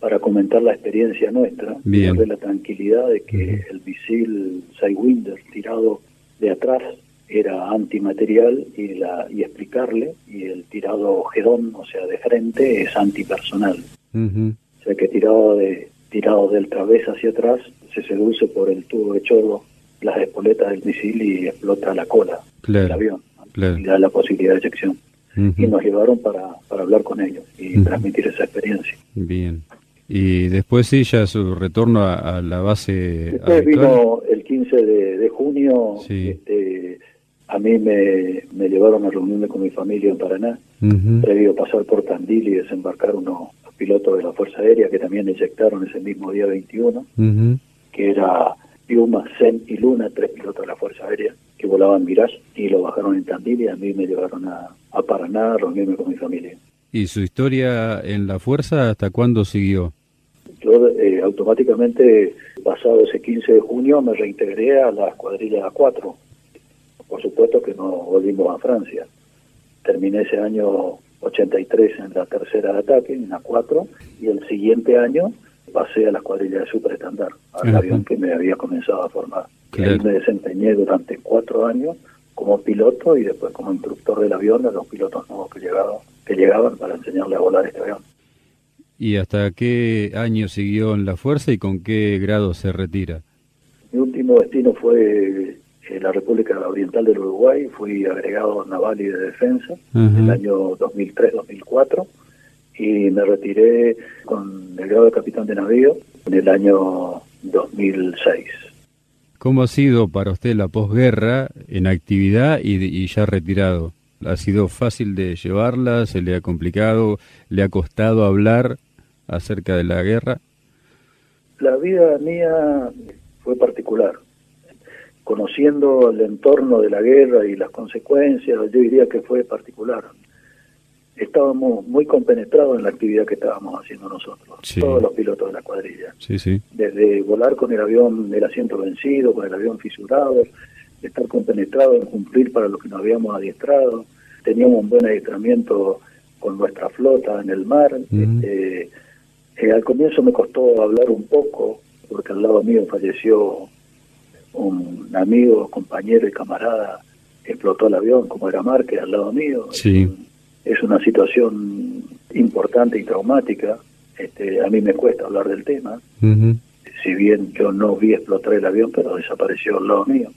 para comentar la experiencia nuestra, Bien. darle la tranquilidad de que el misil Sidewinder tirado de atrás era antimaterial y, la, y explicarle, y el tirado Gedón, o sea, de frente, es antipersonal. Ujú. O sea que tirado de tirado del través hacia atrás se seduce por el tubo de chorro las espoletas del misil y explota la cola Claro, del avión claro. y da la posibilidad de eyección. Y nos llevaron para, para hablar con ellos y transmitir esa experiencia. Bien. Y después sí, ya su retorno a, a la base Después habitual. vino el 15 de, de junio, Sí. este, a mí me, me llevaron a reunirme con mi familia en Paraná, previo a pasar por Tandil y desembarcar unos pilotos de la Fuerza Aérea que también eyectaron ese mismo día 21. Ujú. que era Piuma, Zen y Luna, tres pilotos de la Fuerza Aérea que volaban Mirage y lo bajaron en Tandil y a mí me llevaron a, a Paraná a reunirme con mi familia. ¿Y su historia en la fuerza hasta cuándo siguió? Yo eh, automáticamente, pasado ese 15 de junio, me reintegré a la escuadrilla A4. Por supuesto que no volvimos a Francia. Terminé ese año 83 en la tercera de ataque, en A4, y el siguiente año pasé a la escuadrilla de superestandar, al Ajá. avión que me había comenzado a formar. Claro. ahí me desempeñé durante cuatro años como piloto y después como instructor del avión a los pilotos nuevos que llegaban, que llegaban para enseñarle a volar este avión. ¿Y hasta qué año siguió en la fuerza y con qué grado se retira? Mi último destino fue eh, la República Oriental del Uruguay, fui agregado naval y de defensa en el año 2003-2004 y me retiré con el grado de capitán de navío en el año 2006. ¿Cómo ha sido para usted la posguerra en actividad y, ya retirado? ¿Ha sido fácil de llevarla? ¿Se le ha complicado? ¿Le ha costado hablar acerca de la guerra? La vida mía fue particular. Conociendo el entorno de la guerra y las consecuencias, yo diría que fue particular. Estábamos muy compenetrados en la actividad que estábamos haciendo nosotros, Sí. todos los pilotos de la cuadrilla. Sí, sí. Desde volar con el avión, el asiento vencido, con el avión fisurado, estar compenetrado en cumplir para lo que nos habíamos adiestrado. Teníamos un buen adiestramiento con nuestra flota en el mar. Este, eh, al comienzo me costó hablar un poco, porque al lado mío falleció un amigo, compañero y camarada que explotó el avión, como era Márquez, al lado mío. Sí. Es una situación importante y traumática. Este, a mí me cuesta hablar del tema, si bien yo no vi explotar el avión, pero desapareció al lado mío.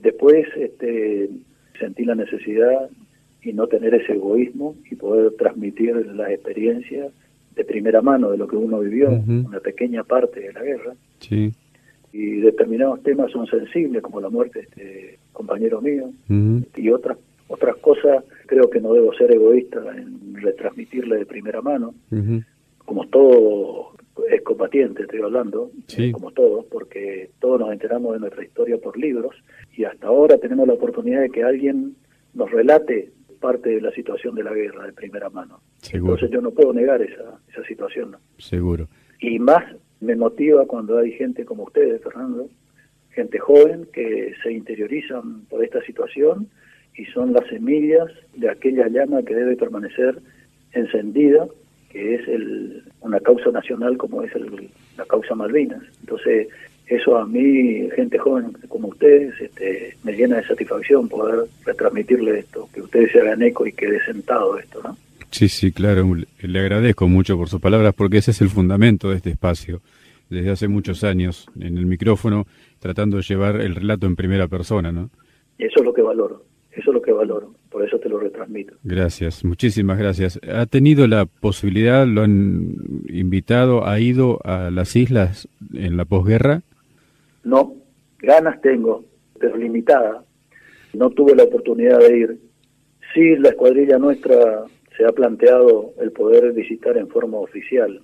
Después este, sentí la necesidad y no tener ese egoísmo y poder transmitir las experiencias de primera mano de lo que uno vivió, una pequeña parte de la guerra. Sí. Y determinados temas son sensibles, como la muerte de este compañero mío, y otras otras cosas creo que no debo ser egoísta en retransmitirle de primera mano Ujú. como todo es combatiente, estoy hablando, Sí. eh, como todos, porque todos nos enteramos de nuestra historia por libros y hasta ahora tenemos la oportunidad de que alguien nos relate parte de la situación de la guerra de primera mano. Seguro. Entonces yo no puedo negar esa, esa situación. ¿no? Seguro. Y más me motiva cuando hay gente como ustedes, Fernando, gente joven que se interiorizan por esta situación y son las semillas de aquella llama que debe permanecer encendida, que es el, una causa nacional como es el- la causa Malvinas. Entonces, eso a mí, gente joven como ustedes, este, me llena de satisfacción poder retransmitirle esto, que ustedes se hagan eco y quede sentado esto, ¿no? Sí, sí, claro. Le agradezco mucho por sus palabras porque ese es el fundamento de este espacio. Desde hace muchos años en el micrófono tratando de llevar el relato en primera persona, ¿no? Eso es lo que valoro. Eso es lo que valoro, por eso te lo retransmito. Gracias, muchísimas gracias. ¿Ha tenido la posibilidad, lo han invitado, ha ido a las islas en la posguerra? No, ganas tengo, pero limitada. No tuve la oportunidad de ir. Sí, la escuadrilla nuestra se ha planteado el poder visitar en forma oficial,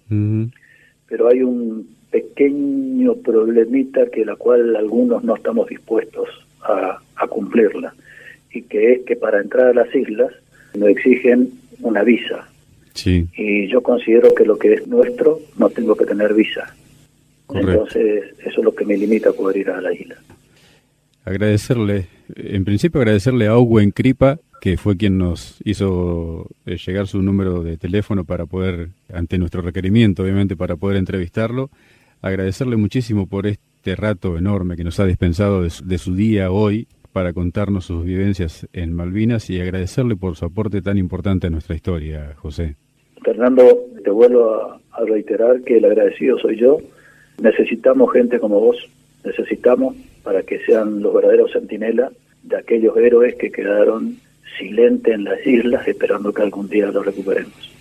pero hay un pequeño problemita que la cual algunos no estamos dispuestos a, a cumplirla y que es que para entrar a las islas nos exigen una visa. Sí. Y yo considero que lo que es nuestro no tengo que tener visa. Entonces, eso es lo que me limita a poder ir a la isla. Agradecerle, en principio agradecerle a Owen Cripa, que fue quien nos hizo eh, llegar su número de teléfono para poder, ante nuestro requerimiento, obviamente, para poder entrevistarlo. Agradecerle muchísimo por este rato enorme que nos ha dispensado de su día hoy para contarnos sus vivencias en Malvinas y agradecerle por su aporte tan importante a nuestra historia, José. Fernando, te vuelvo a, reiterar que el agradecido soy yo. Necesitamos gente como vos, necesitamos para que sean los verdaderos centinelas de aquellos héroes que quedaron silentes en las islas esperando que algún día los recuperemos.